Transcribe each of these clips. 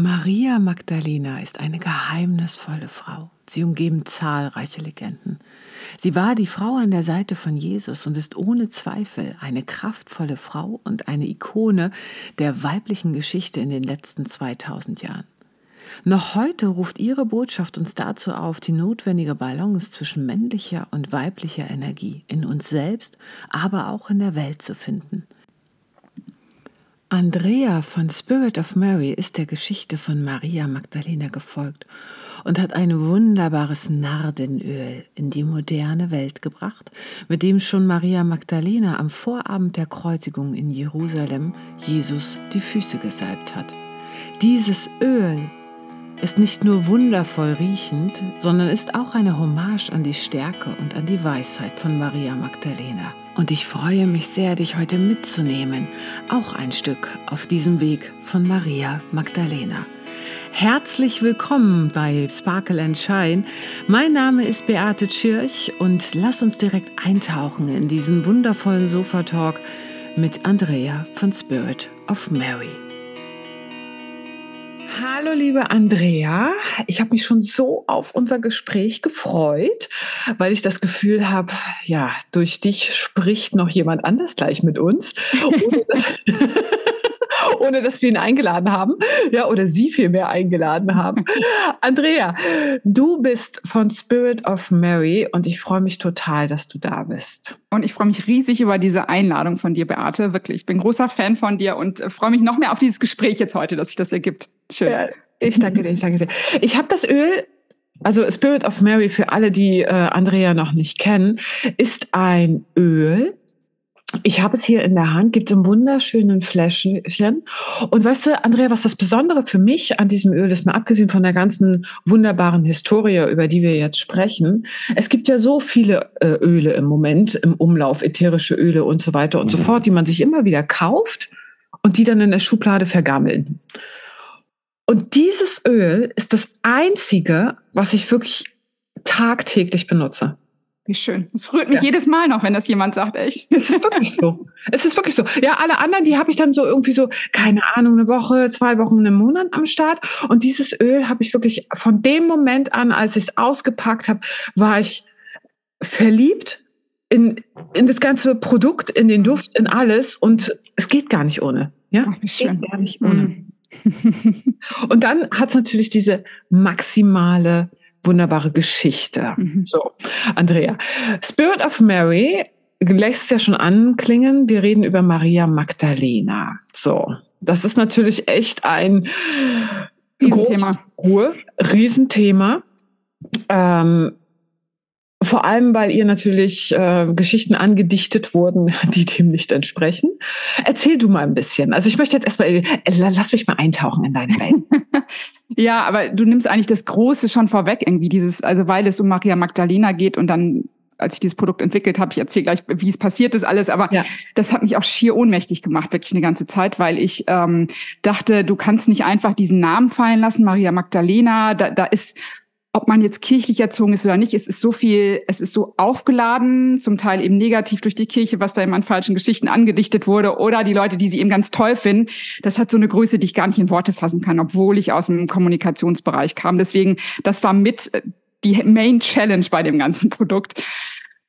Maria Magdalena ist eine geheimnisvolle Frau. Sie umgeben zahlreiche Legenden. Sie war die Frau an der Seite von Jesus und ist ohne Zweifel eine kraftvolle Frau und eine Ikone der weiblichen Geschichte in den letzten 2000 Jahren. Noch heute ruft ihre Botschaft uns dazu auf, die notwendige Balance zwischen männlicher und weiblicher Energie in uns selbst, aber auch in der Welt zu finden – Andrea von Spirit of Mary ist der Geschichte von Maria Magdalena gefolgt und hat ein wunderbares Nardenöl in die moderne Welt gebracht, mit dem schon Maria Magdalena am Vorabend der Kreuzigung in Jerusalem Jesus die Füße gesalbt hat. Dieses Öl ist nicht nur wundervoll riechend, sondern ist auch eine Hommage an die Stärke und an die Weisheit von Maria Magdalena und ich freue mich sehr, dich heute mitzunehmen, auch ein Stück auf diesem Weg von Maria Magdalena. Herzlich willkommen bei Sparkle and Shine. Mein Name ist Beate Tschirch und lass uns direkt eintauchen in diesen wundervollen Sofa-Talk mit Andrea von Spirit of Mary. Hallo, liebe Andrea. Ich habe mich schon so auf unser Gespräch gefreut, weil ich das Gefühl habe, ja, durch dich spricht noch jemand anders gleich mit uns. Ohne dass, ohne dass wir ihn eingeladen haben. Ja, oder sie vielmehr eingeladen haben. Andrea, du bist von Spirit of Mary und ich freue mich total, dass du da bist. Und ich freue mich riesig über diese Einladung von dir, Beate. Wirklich, ich bin großer Fan von dir und freue mich noch mehr auf dieses Gespräch jetzt heute, dass sich das ergibt. Schön. Ja, ich danke dir, ich danke dir. Ich habe das Öl also Spirit of Mary für alle, die äh, Andrea noch nicht kennen, ist ein Öl, ich habe es hier in der Hand, gibt es im wunderschönen Fläschchen. Und weißt du, Andrea, was das Besondere für mich an diesem Öl ist, mal abgesehen von der ganzen wunderbaren Historie, über die wir jetzt sprechen, es gibt ja so viele äh, Öle im Moment im Umlauf, ätherische Öle und so weiter und mhm. so fort, die man sich immer wieder kauft und die dann in der Schublade vergammeln. Und dieses Öl ist das einzige, was ich wirklich tagtäglich benutze. Wie schön. Es freut mich ja. jedes Mal noch, wenn das jemand sagt, echt. Es ist wirklich so. Es ist wirklich so. Ja, alle anderen, die habe ich dann so irgendwie so, keine Ahnung, eine Woche, zwei Wochen, einen Monat am Start. Und dieses Öl habe ich wirklich von dem Moment an, als ich es ausgepackt habe, war ich verliebt in, in das ganze Produkt, in den Duft, in alles. Und es geht gar nicht ohne. Ja, Ach, wie schön. Geht gar nicht ohne. Mm. Und dann hat es natürlich diese maximale wunderbare Geschichte. Mhm. So, Andrea. Spirit of Mary lässt ja schon anklingen. Wir reden über Maria Magdalena. So, das ist natürlich echt ein Riesenthema. Ruhe, Riesenthema. Ähm, vor allem, weil ihr natürlich äh, Geschichten angedichtet wurden, die dem nicht entsprechen. Erzähl du mal ein bisschen. Also ich möchte jetzt erstmal, äh, lass mich mal eintauchen in deine Welt. ja, aber du nimmst eigentlich das Große schon vorweg irgendwie, dieses, also weil es um Maria Magdalena geht und dann als ich dieses Produkt entwickelt habe, ich erzähle gleich, wie es passiert ist alles, aber ja. das hat mich auch schier ohnmächtig gemacht, wirklich eine ganze Zeit, weil ich ähm, dachte, du kannst nicht einfach diesen Namen fallen lassen, Maria Magdalena, da, da ist ob man jetzt kirchlich erzogen ist oder nicht, es ist so viel, es ist so aufgeladen, zum Teil eben negativ durch die Kirche, was da eben an falschen Geschichten angedichtet wurde, oder die Leute, die sie eben ganz toll finden. Das hat so eine Größe, die ich gar nicht in Worte fassen kann, obwohl ich aus dem Kommunikationsbereich kam. Deswegen, das war mit die Main Challenge bei dem ganzen Produkt.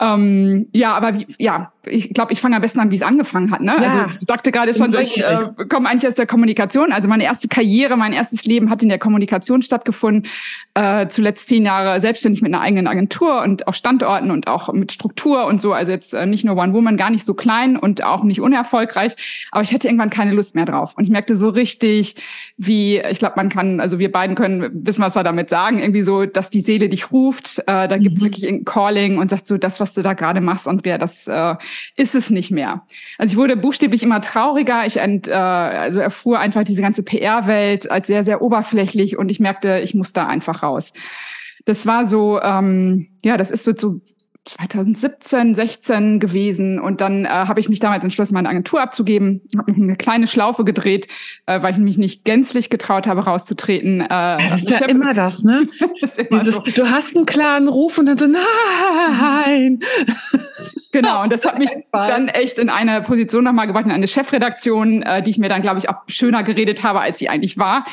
Ähm, ja, aber wie, ja, ich glaube, ich fange am besten an, wie es angefangen hat. Ne? Ja, also ich sagte gerade schon, ich äh, komme eigentlich aus der Kommunikation. Also meine erste Karriere, mein erstes Leben hat in der Kommunikation stattgefunden. Äh, zuletzt zehn Jahre selbstständig mit einer eigenen Agentur und auch Standorten und auch mit Struktur und so. Also jetzt äh, nicht nur One Woman, gar nicht so klein und auch nicht unerfolgreich. Aber ich hatte irgendwann keine Lust mehr drauf. Und ich merkte so richtig, wie, ich glaube, man kann, also wir beiden können wissen, was wir damit sagen, irgendwie so, dass die Seele dich ruft. Äh, da mhm. gibt es wirklich ein Calling und sagt so, das, was was du da gerade machst, Andrea, das äh, ist es nicht mehr. Also ich wurde buchstäblich immer trauriger. Ich ent, äh, also erfuhr einfach diese ganze PR-Welt als sehr, sehr oberflächlich und ich merkte, ich muss da einfach raus. Das war so, ähm, ja, das ist so, so 2017, 16 gewesen und dann äh, habe ich mich damals entschlossen, meine Agentur abzugeben, habe eine kleine Schlaufe gedreht, äh, weil ich mich nicht gänzlich getraut habe, rauszutreten. Äh, das ist ja hab, immer das, ne? das immer Dieses, so. Du hast einen klaren Ruf und dann so, nein! Genau, und das hat mich dann echt in eine Position nochmal gebracht, in eine Chefredaktion, äh, die ich mir dann, glaube ich, auch schöner geredet habe, als sie eigentlich war.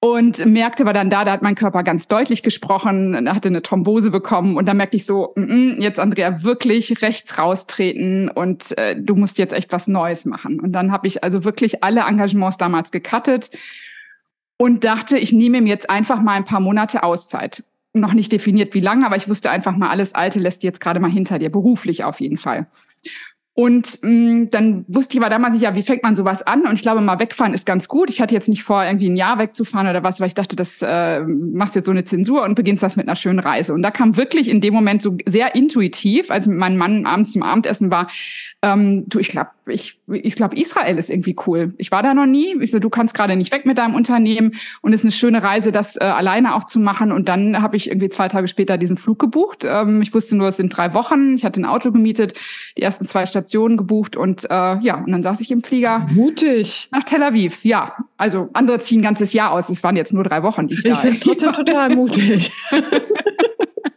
Und merkte aber dann da, da hat mein Körper ganz deutlich gesprochen, hatte eine Thrombose bekommen und da merkte ich so, mm -mm, jetzt Andrea wirklich rechts raustreten und äh, du musst jetzt echt was Neues machen. Und dann habe ich also wirklich alle Engagements damals gecuttet und dachte, ich nehme mir jetzt einfach mal ein paar Monate Auszeit. Noch nicht definiert, wie lange, aber ich wusste einfach mal, alles Alte lässt jetzt gerade mal hinter dir, beruflich auf jeden Fall. Und mh, mm, dann wusste ich aber damals nicht, ja, wie fängt man sowas an? Und ich glaube, mal wegfahren ist ganz gut. Ich hatte jetzt nicht vor, irgendwie ein Jahr wegzufahren oder was, weil ich dachte, das äh, machst jetzt so eine Zensur und beginnst das mit einer schönen Reise. Und da kam wirklich in dem Moment so sehr intuitiv, als mit meinem Mann abends zum Abendessen war, ähm, du, ich glaube, ich, ich glaube, Israel ist irgendwie cool. Ich war da noch nie. Ich so, du kannst gerade nicht weg mit deinem Unternehmen und es ist eine schöne Reise, das äh, alleine auch zu machen. Und dann habe ich irgendwie zwei Tage später diesen Flug gebucht. Ähm, ich wusste nur, es sind drei Wochen. Ich hatte ein Auto gemietet, die ersten zwei Stationen gebucht und äh, ja, und dann saß ich im Flieger. Mutig. Nach Tel Aviv, ja. Also andere ziehen ein ganzes Jahr aus. Es waren jetzt nur drei Wochen. Die ich ich finde es trotzdem total mutig.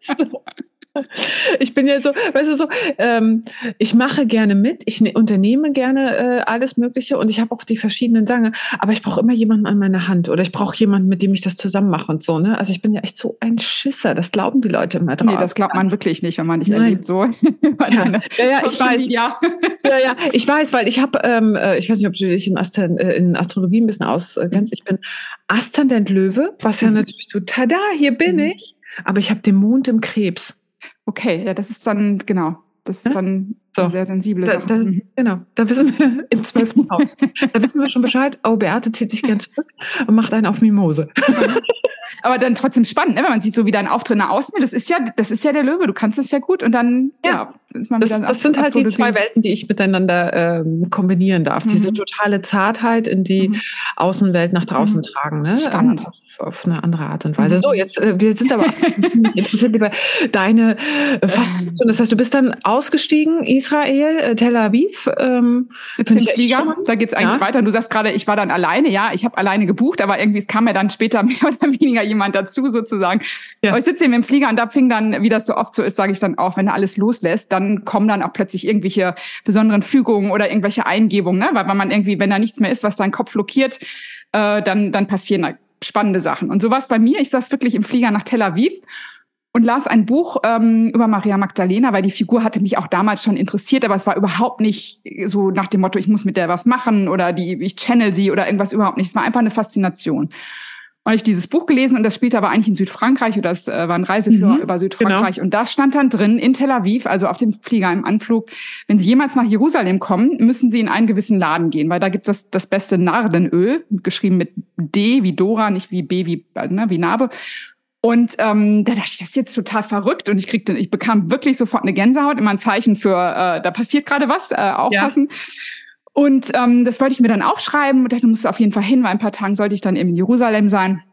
Ich bin ja so, weißt du, so, ähm, ich mache gerne mit, ich ne, unternehme gerne äh, alles Mögliche und ich habe auch die verschiedenen Sange, aber ich brauche immer jemanden an meiner Hand oder ich brauche jemanden, mit dem ich das zusammen mache und so, ne? Also ich bin ja echt so ein Schisser, das glauben die Leute immer drauf. Nee, das glaubt man wirklich nicht, wenn man dich Nein. erlebt so. ja, ja, ich weiß. Ja. ja, ja, ich weiß, weil ich habe, ähm, äh, ich weiß nicht, ob du dich in, Astro äh, in Astrologie ein bisschen auskennst, ich bin Aszendent Löwe, was ja mhm. natürlich so, tada, hier bin mhm. ich, aber ich habe den Mond im Krebs. Okay, ja, das ist dann, genau, das ist ja? dann so. sehr sensible da, da, mhm. Genau, da wissen wir im zwölften Haus. Da wissen wir schon Bescheid, oh, Beate zieht sich gern zurück und macht einen auf Mimose. Aber dann trotzdem spannend, ne? wenn man sieht, so wie dein Auftritt nach außen, das ist ja, das ist ja der Löwe, du kannst das ja gut und dann, ja, ja ist man das, wieder Das sind halt die zwei Welten, die ich miteinander ähm, kombinieren darf. Mhm. Diese totale Zartheit in die mhm. Außenwelt nach draußen mhm. tragen, ne? Spannend. Auf, auf, eine andere Art und Weise. Mhm. So, jetzt, äh, wir sind aber interessiert über deine äh, Faszination. Das heißt, du bist dann ausgestiegen, Israel, äh, Tel Aviv. Ähm, Sitzt im Flieger, da geht's eigentlich ja. weiter. Du sagst gerade, ich war dann alleine, ja, ich habe alleine gebucht, aber irgendwie es kam ja dann später mehr oder weniger jemand dazu sozusagen. Ja. Aber ich sitze eben im Flieger und da fing dann, wie das so oft so ist, sage ich dann auch, wenn er alles loslässt, dann kommen dann auch plötzlich irgendwelche besonderen Fügungen oder irgendwelche Eingebungen, ne? weil, weil man irgendwie, wenn da nichts mehr ist, was deinen Kopf blockiert, äh, dann, dann passieren da spannende Sachen. Und so war es bei mir. Ich saß wirklich im Flieger nach Tel Aviv und las ein Buch ähm, über Maria Magdalena, weil die Figur hatte mich auch damals schon interessiert, aber es war überhaupt nicht so nach dem Motto, ich muss mit der was machen oder die, ich channel sie oder irgendwas überhaupt nicht. Es war einfach eine Faszination. Und ich dieses Buch gelesen und das spielte aber eigentlich in Südfrankreich oder das äh, war ein Reiseführer mhm, über Südfrankreich. Genau. Und da stand dann drin, in Tel Aviv, also auf dem Flieger im Anflug, wenn Sie jemals nach Jerusalem kommen, müssen Sie in einen gewissen Laden gehen, weil da gibt es das, das beste Nardenöl, geschrieben mit D wie Dora, nicht wie B wie, also, ne, wie Narbe. Und ähm, da dachte ich, das ist jetzt total verrückt. Und ich kriegte, ich bekam wirklich sofort eine Gänsehaut, immer ein Zeichen für, äh, da passiert gerade was, äh, aufpassen. Ja. Und ähm, das wollte ich mir dann aufschreiben und dachte, du musst auf jeden Fall hin, weil ein paar Tagen sollte ich dann eben in Jerusalem sein.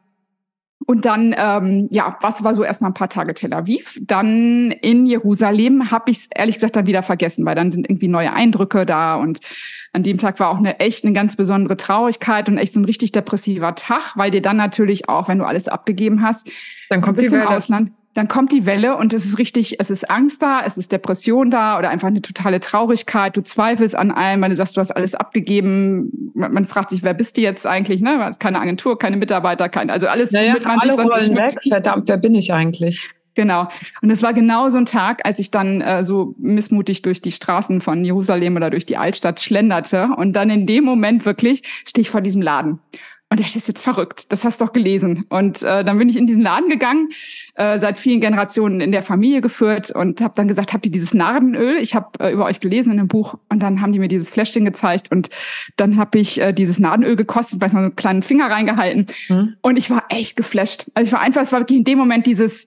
Und dann, ähm, ja, was war so erstmal ein paar Tage Tel Aviv. Dann in Jerusalem habe ich es ehrlich gesagt dann wieder vergessen, weil dann sind irgendwie neue Eindrücke da und an dem Tag war auch eine echt eine ganz besondere Traurigkeit und echt so ein richtig depressiver Tag, weil dir dann natürlich auch, wenn du alles abgegeben hast, dann kommt die Welle. Ausland, dann kommt die Welle und es ist richtig, es ist Angst da, es ist Depression da oder einfach eine totale Traurigkeit. Du zweifelst an allem, weil du sagst, du hast alles abgegeben. Man, man fragt sich, wer bist du jetzt eigentlich? Ne? Es ist keine Agentur, keine Mitarbeiter, kein, also alles, ja, ja, man alle Rollen weg. Verdammt, wer bin ich eigentlich? Genau. Und es war genau so ein Tag, als ich dann äh, so missmutig durch die Straßen von Jerusalem oder durch die Altstadt schlenderte. Und dann in dem Moment wirklich stehe ich vor diesem Laden. Und das ist jetzt verrückt, das hast du doch gelesen. Und äh, dann bin ich in diesen Laden gegangen, äh, seit vielen Generationen in der Familie geführt und habe dann gesagt, habt ihr dieses Narbenöl? Ich habe äh, über euch gelesen in einem Buch und dann haben die mir dieses Fläschchen gezeigt und dann habe ich äh, dieses Nadenöl gekostet, weiß noch, so einen kleinen Finger reingehalten mhm. und ich war echt geflasht. Also ich war einfach, es war wirklich in dem Moment dieses,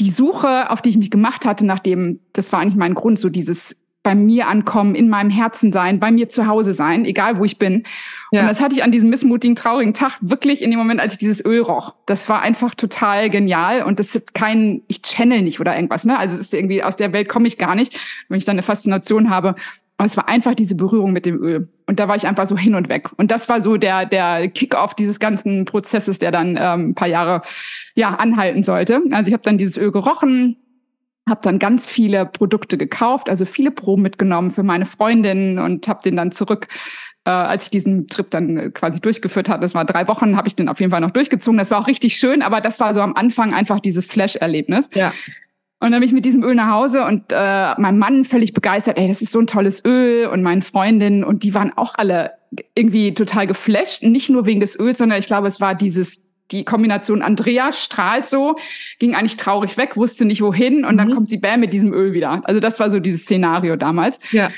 die Suche, auf die ich mich gemacht hatte, nachdem, das war eigentlich mein Grund, so dieses bei mir ankommen, in meinem Herzen sein, bei mir zu Hause sein, egal wo ich bin. Ja. Und das hatte ich an diesem missmutigen, traurigen Tag wirklich in dem Moment, als ich dieses Öl roch. Das war einfach total genial und das ist kein, ich channel nicht oder irgendwas, ne? Also es ist irgendwie, aus der Welt komme ich gar nicht, wenn ich dann eine Faszination habe. Aber es war einfach diese Berührung mit dem Öl. Und da war ich einfach so hin und weg. Und das war so der, der Kick-off dieses ganzen Prozesses, der dann ähm, ein paar Jahre ja, anhalten sollte. Also ich habe dann dieses Öl gerochen, habe dann ganz viele Produkte gekauft, also viele Proben mitgenommen für meine Freundinnen und habe den dann zurück äh, als ich diesen Trip dann äh, quasi durchgeführt hatte. Das war drei Wochen, habe ich den auf jeden Fall noch durchgezogen. Das war auch richtig schön, aber das war so am Anfang einfach dieses Flash-Erlebnis. Ja. Und dann bin ich mit diesem Öl nach Hause und äh, mein Mann völlig begeistert, ey, das ist so ein tolles Öl und meine Freundin und die waren auch alle irgendwie total geflasht, nicht nur wegen des Öls, sondern ich glaube, es war dieses die Kombination Andrea strahlt so, ging eigentlich traurig weg, wusste nicht wohin und mhm. dann kommt sie bam mit diesem Öl wieder. Also das war so dieses Szenario damals. Ja.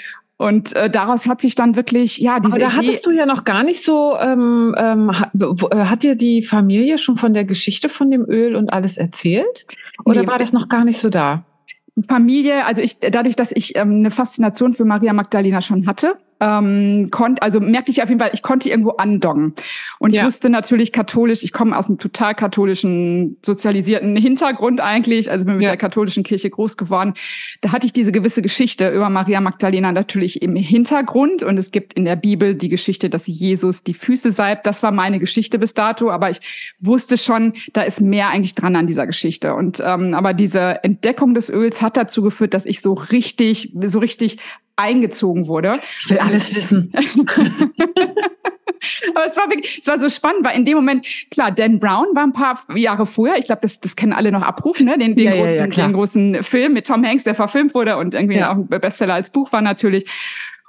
Und äh, daraus hat sich dann wirklich, ja, diese. Aber da hattest du ja noch gar nicht so, ähm, ähm, hat, äh, hat dir die Familie schon von der Geschichte von dem Öl und alles erzählt? Oder nee, war das noch gar nicht so da? Familie, also ich, dadurch, dass ich ähm, eine Faszination für Maria Magdalena schon hatte, ähm, konnte, also merkte ich auf jeden Fall, ich konnte irgendwo andoggen. Und ja. ich wusste natürlich katholisch, ich komme aus einem total katholischen, sozialisierten Hintergrund eigentlich, also bin mit ja. der katholischen Kirche groß geworden. Da hatte ich diese gewisse Geschichte über Maria Magdalena natürlich im Hintergrund und es gibt in der Bibel die Geschichte, dass Jesus die Füße salbt. Das war meine Geschichte bis dato, aber ich wusste schon, da ist mehr eigentlich dran an dieser Geschichte. Und ähm, aber diese Entdeckung des Öls hat dazu geführt, dass ich so richtig, so richtig eingezogen wurde. Ich will alles wissen. Aber es war wirklich, es war so spannend, weil in dem Moment, klar, Dan Brown war ein paar Jahre vorher, ich glaube, das, das kennen alle noch abrufen, ne? den, den, ja, großen, ja, ja, den großen Film mit Tom Hanks, der verfilmt wurde und irgendwie auch ein Bestseller als Buch war natürlich.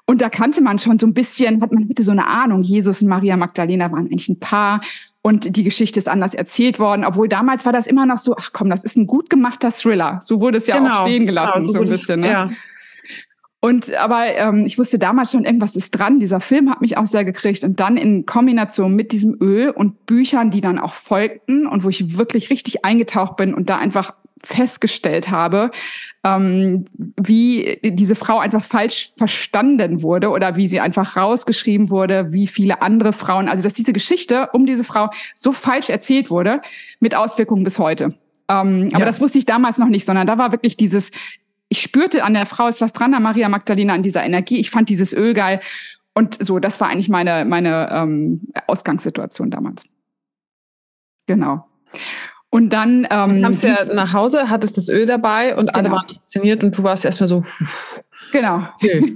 Und da kannte man schon so ein bisschen, hat man bitte so eine Ahnung, Jesus und Maria Magdalena waren eigentlich ein Paar und die Geschichte ist anders erzählt worden, obwohl damals war das immer noch so, ach komm, das ist ein gut gemachter Thriller. So wurde es ja genau, auch stehen gelassen, genau, so, so ein bisschen. Ne? Und aber ähm, ich wusste damals schon, irgendwas ist dran. Dieser Film hat mich auch sehr gekriegt. Und dann in Kombination mit diesem Öl und Büchern, die dann auch folgten und wo ich wirklich richtig eingetaucht bin und da einfach festgestellt habe, ähm, wie diese Frau einfach falsch verstanden wurde oder wie sie einfach rausgeschrieben wurde, wie viele andere Frauen, also dass diese Geschichte um diese Frau so falsch erzählt wurde, mit Auswirkungen bis heute. Ähm, ja. Aber das wusste ich damals noch nicht, sondern da war wirklich dieses, ich spürte an der Frau ist was dran, an Maria Magdalena, an dieser Energie. Ich fand dieses Öl geil. Und so, das war eigentlich meine, meine ähm, Ausgangssituation damals. Genau. Und dann ähm, kamst du ja nach Hause, hattest das Öl dabei und alle genau. waren fasziniert und du warst erstmal so. Genau. Okay.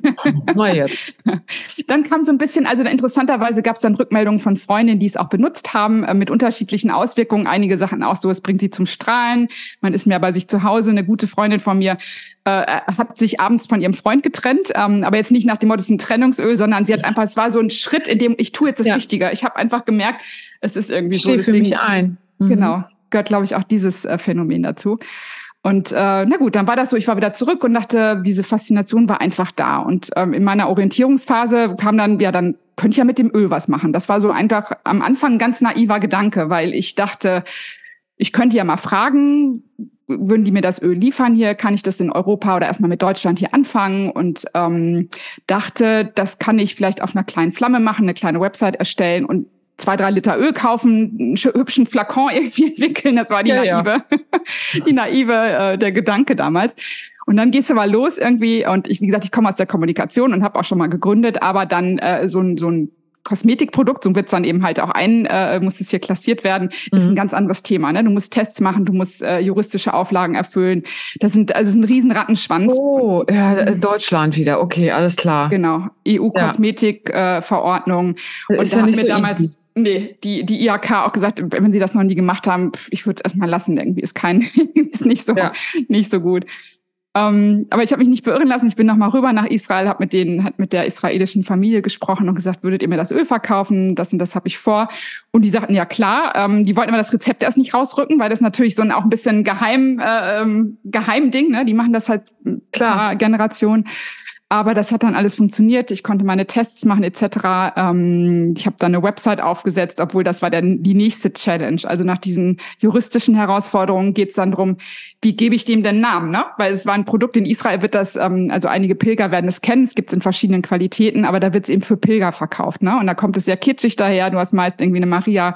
Mal jetzt. Dann kam so ein bisschen, also interessanterweise gab es dann Rückmeldungen von Freundinnen, die es auch benutzt haben, äh, mit unterschiedlichen Auswirkungen. Einige Sachen auch so, es bringt sie zum Strahlen, man ist mehr bei sich zu Hause. Eine gute Freundin von mir äh, hat sich abends von ihrem Freund getrennt, ähm, aber jetzt nicht nach dem Motto, es ist ein Trennungsöl, sondern sie hat einfach, es war so ein Schritt, in dem ich tue jetzt das ja. Richtige. Ich habe einfach gemerkt, es ist irgendwie ich so. Deswegen, für mich ein. Mhm. Genau, gehört, glaube ich, auch dieses äh, Phänomen dazu. Und äh, na gut, dann war das so, ich war wieder zurück und dachte, diese Faszination war einfach da. Und ähm, in meiner Orientierungsphase kam dann, ja, dann könnte ich ja mit dem Öl was machen. Das war so einfach am Anfang ein ganz naiver Gedanke, weil ich dachte, ich könnte ja mal fragen, würden die mir das Öl liefern hier? Kann ich das in Europa oder erstmal mit Deutschland hier anfangen? Und ähm, dachte, das kann ich vielleicht auf einer kleinen Flamme machen, eine kleine Website erstellen und zwei, drei Liter Öl kaufen, einen hübschen Flakon irgendwie entwickeln. Das war die ja, naive, ja. die naive, äh, der Gedanke damals. Und dann gehst du mal los irgendwie und ich, wie gesagt, ich komme aus der Kommunikation und habe auch schon mal gegründet, aber dann äh, so ein, so ein Kosmetikprodukt, so wird es dann eben halt auch ein, äh, muss es hier klassiert werden, mhm. ist ein mhm. ganz anderes Thema. Ne? Du musst Tests machen, du musst äh, juristische Auflagen erfüllen. Das sind also das ist ein riesen Rattenschwanz. Oh, ja, äh, Deutschland wieder. Okay, alles klar. Genau, EU-Kosmetikverordnung. Ja. Äh, und da ja mir damals easy. Nee, die, die IHK auch gesagt, wenn sie das noch nie gemacht haben, ich würde es erstmal lassen, irgendwie ist kein, ist nicht so, ja. nicht so gut. Ähm, aber ich habe mich nicht beirren lassen. Ich bin nochmal rüber nach Israel, habe mit denen, hat mit der israelischen Familie gesprochen und gesagt, würdet ihr mir das Öl verkaufen? Das und das habe ich vor. Und die sagten, ja klar, ähm, die wollten aber das Rezept erst nicht rausrücken, weil das natürlich so ein auch ein bisschen geheim, äh, ähm, Geheimding, ne? Die machen das halt klar Generation. Aber das hat dann alles funktioniert. Ich konnte meine Tests machen etc. Ähm, ich habe dann eine Website aufgesetzt, obwohl das war dann die nächste Challenge. Also nach diesen juristischen Herausforderungen geht es dann drum, wie gebe ich dem den Namen? Ne? Weil es war ein Produkt in Israel, wird das, ähm, also einige Pilger werden es kennen, es gibt es in verschiedenen Qualitäten, aber da wird es eben für Pilger verkauft. Ne? Und da kommt es sehr kitschig daher. Du hast meist irgendwie eine Maria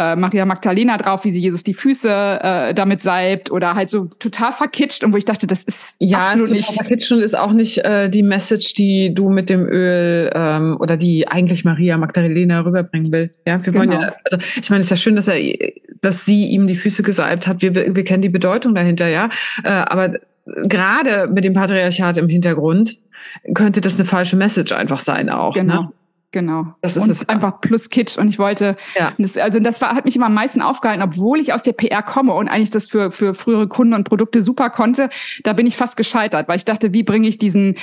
äh, Maria Magdalena drauf, wie sie Jesus die Füße äh, damit salbt oder halt so total verkitscht und wo ich dachte, das ist ja absolut ist nicht verkitscht und ist auch nicht äh, die Message, die du mit dem Öl ähm, oder die eigentlich Maria Magdalena rüberbringen will. Ja, wir wollen genau. ja, also ich meine, es ist ja schön, dass er, dass sie ihm die Füße gesalbt hat. Wir, wir kennen die Bedeutung dahinter, ja, äh, aber gerade mit dem Patriarchat im Hintergrund könnte das eine falsche Message einfach sein auch. Ne? Genau. Ne? Genau. Das ist und es einfach plus Kitsch. Und ich wollte, ja. das, also das war, hat mich immer am meisten aufgehalten, obwohl ich aus der PR komme und eigentlich das für, für frühere Kunden und Produkte super konnte. Da bin ich fast gescheitert, weil ich dachte, wie bringe ich diesen,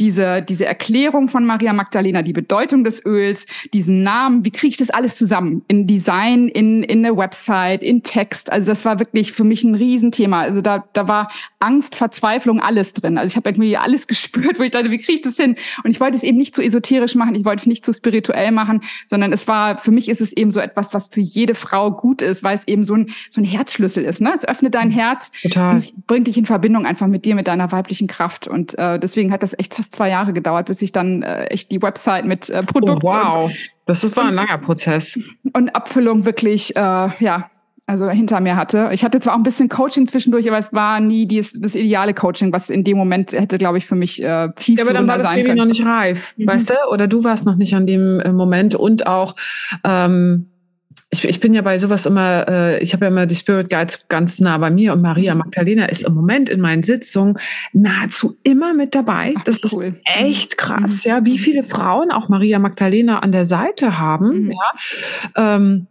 diese, diese Erklärung von Maria Magdalena, die Bedeutung des Öls, diesen Namen, wie kriege ich das alles zusammen? In Design, in, in der Website, in Text. Also das war wirklich für mich ein Riesenthema. Also da, da war Angst, Verzweiflung, alles drin. Also ich habe irgendwie alles gespürt, wo ich dachte, wie kriege ich das hin? Und ich wollte es eben nicht zu esoterisch machen, ich wollte es nicht zu spirituell machen, sondern es war, für mich ist es eben so etwas, was für jede Frau gut ist, weil es eben so ein, so ein Herzschlüssel ist. Ne? Es öffnet dein Herz Total. und es bringt dich in Verbindung einfach mit dir, mit deiner weiblichen Kraft. Und äh, deswegen hat das echt fast fast zwei Jahre gedauert, bis ich dann äh, echt die Website mit äh, Produkt. Oh, wow, das ist, war ein langer Prozess. Und Abfüllung wirklich, äh, ja, also hinter mir hatte. Ich hatte zwar auch ein bisschen Coaching zwischendurch, aber es war nie dies, das ideale Coaching, was in dem Moment hätte, glaube ich, für mich äh, tief Ja, aber dann war das Baby können. noch nicht reif, mhm. weißt du? Oder du warst noch nicht an dem äh, Moment und auch ähm, ich, ich bin ja bei sowas immer, äh, ich habe ja immer die Spirit Guides ganz nah bei mir und Maria mhm. Magdalena ist im Moment in meinen Sitzungen nahezu immer mit dabei. Ach, das cool. ist echt mhm. krass, ja, wie mhm. viele Frauen auch Maria Magdalena an der Seite haben, mhm. ja. Ähm,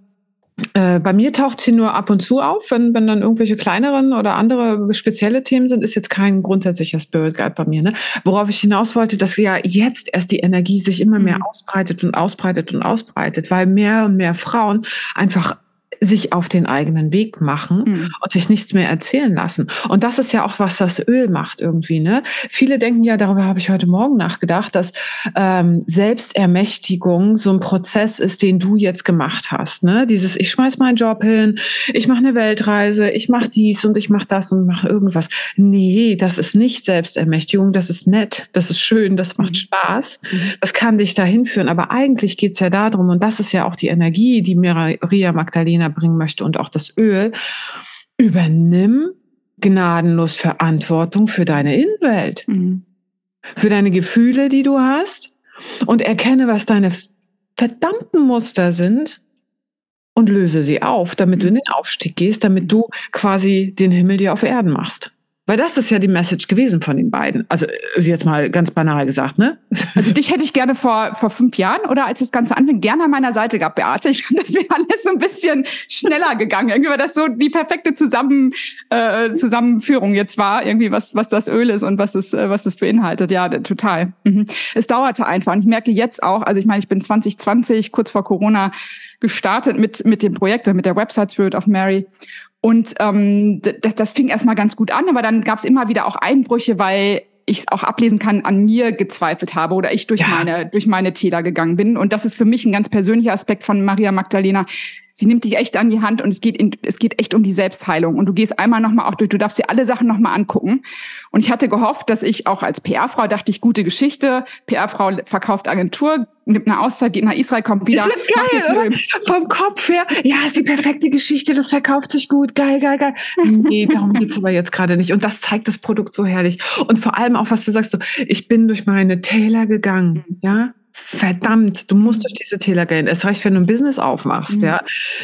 äh, bei mir taucht sie nur ab und zu auf, wenn, wenn dann irgendwelche kleineren oder andere spezielle Themen sind, ist jetzt kein grundsätzlicher Spirit Guide bei mir. Ne? Worauf ich hinaus wollte, dass ja jetzt erst die Energie sich immer mehr mhm. ausbreitet und ausbreitet und ausbreitet, weil mehr und mehr Frauen einfach sich auf den eigenen Weg machen mhm. und sich nichts mehr erzählen lassen. Und das ist ja auch, was das Öl macht irgendwie. Ne? Viele denken ja, darüber habe ich heute Morgen nachgedacht, dass ähm, Selbstermächtigung so ein Prozess ist, den du jetzt gemacht hast. Ne? Dieses, ich schmeiß meinen Job hin, ich mache eine Weltreise, ich mache dies und ich mache das und mache irgendwas. Nee, das ist nicht Selbstermächtigung, das ist nett, das ist schön, das macht mhm. Spaß, mhm. das kann dich dahin führen. Aber eigentlich geht's ja darum, und das ist ja auch die Energie, die Maria Magdalena bringen möchte und auch das Öl, übernimm gnadenlos Verantwortung für deine Innenwelt, mhm. für deine Gefühle, die du hast und erkenne, was deine verdammten Muster sind und löse sie auf, damit du in den Aufstieg gehst, damit du quasi den Himmel dir auf Erden machst. Weil das ist ja die Message gewesen von den beiden. Also äh, jetzt mal ganz banal gesagt, ne? Also dich hätte ich gerne vor, vor fünf Jahren oder als das Ganze anfing, gerne an meiner Seite gehabt, Beate. Ich finde, das wäre alles so ein bisschen schneller gegangen. Irgendwie war das so die perfekte Zusammen, äh, Zusammenführung jetzt war, irgendwie was, was das Öl ist und was es, äh, was es beinhaltet. Ja, total. Mhm. Es dauerte einfach. Und ich merke jetzt auch, also ich meine, ich bin 2020, kurz vor Corona, gestartet mit, mit dem Projekt, mit der Website Spirit of Mary. Und ähm, das, das fing erstmal ganz gut an, aber dann gab es immer wieder auch Einbrüche, weil ich es auch ablesen kann, an mir gezweifelt habe oder ich durch ja. meine durch meine Täler gegangen bin. Und das ist für mich ein ganz persönlicher Aspekt von Maria Magdalena sie nimmt dich echt an die Hand und es geht, in, es geht echt um die Selbstheilung. Und du gehst einmal nochmal auch durch, du darfst dir alle Sachen nochmal angucken. Und ich hatte gehofft, dass ich auch als PR-Frau dachte ich, gute Geschichte, PR-Frau verkauft Agentur, nimmt eine Auszeit, geht nach Israel, kommt wieder. Ist geil, oder? Vom Kopf her, ja, ist die perfekte Geschichte, das verkauft sich gut, geil, geil, geil. Nee, darum geht's aber jetzt gerade nicht. Und das zeigt das Produkt so herrlich. Und vor allem auch, was du sagst, so, ich bin durch meine Täler gegangen, ja verdammt, du musst durch diese Täler gehen. Es reicht, wenn du ein Business aufmachst, mhm. ja.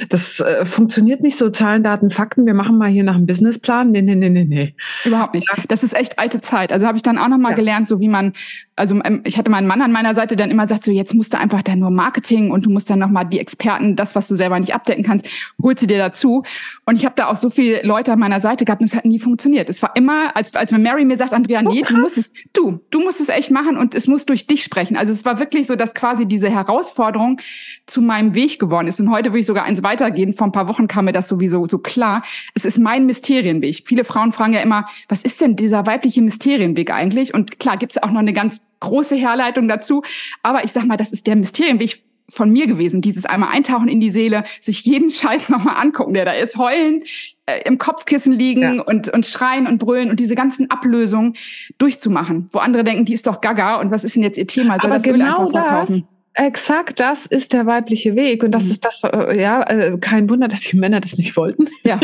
Das äh, funktioniert nicht so Zahlen, Daten, Fakten. Wir machen mal hier nach einem Businessplan. Nee, nee, nee, nee, nee. Überhaupt nicht. Das ist echt alte Zeit. Also habe ich dann auch noch mal ja. gelernt, so wie man also ähm, ich hatte meinen Mann an meiner Seite, der dann immer sagt, so jetzt musst du einfach dann nur Marketing und du musst dann nochmal die Experten, das, was du selber nicht abdecken kannst, holst du dir dazu. Und ich habe da auch so viele Leute an meiner Seite gehabt und es hat nie funktioniert. Es war immer, als, als Mary mir sagt, Andrea, nee, oh, du musst es, du, du musst es echt machen und es muss durch dich sprechen. Also es war wirklich so, dass quasi diese Herausforderung zu meinem Weg geworden ist. Und heute würde ich sogar eins weitergehen. Vor ein paar Wochen kam mir das sowieso so klar. Es ist mein Mysterienweg. Viele Frauen fragen ja immer, was ist denn dieser weibliche Mysterienweg eigentlich? Und klar, gibt es auch noch eine ganz große Herleitung dazu. Aber ich sag mal, das ist der Mysterienweg von mir gewesen. Dieses einmal eintauchen in die Seele, sich jeden Scheiß nochmal angucken, der da ist, heulen, äh, im Kopfkissen liegen ja. und, und schreien und brüllen und diese ganzen Ablösungen durchzumachen. Wo andere denken, die ist doch gaga und was ist denn jetzt ihr Thema? Soll Aber das genau Öl einfach verkaufen? Das Exakt, das ist der weibliche Weg und das mhm. ist das, äh, ja, äh, kein Wunder, dass die Männer das nicht wollten. Ja,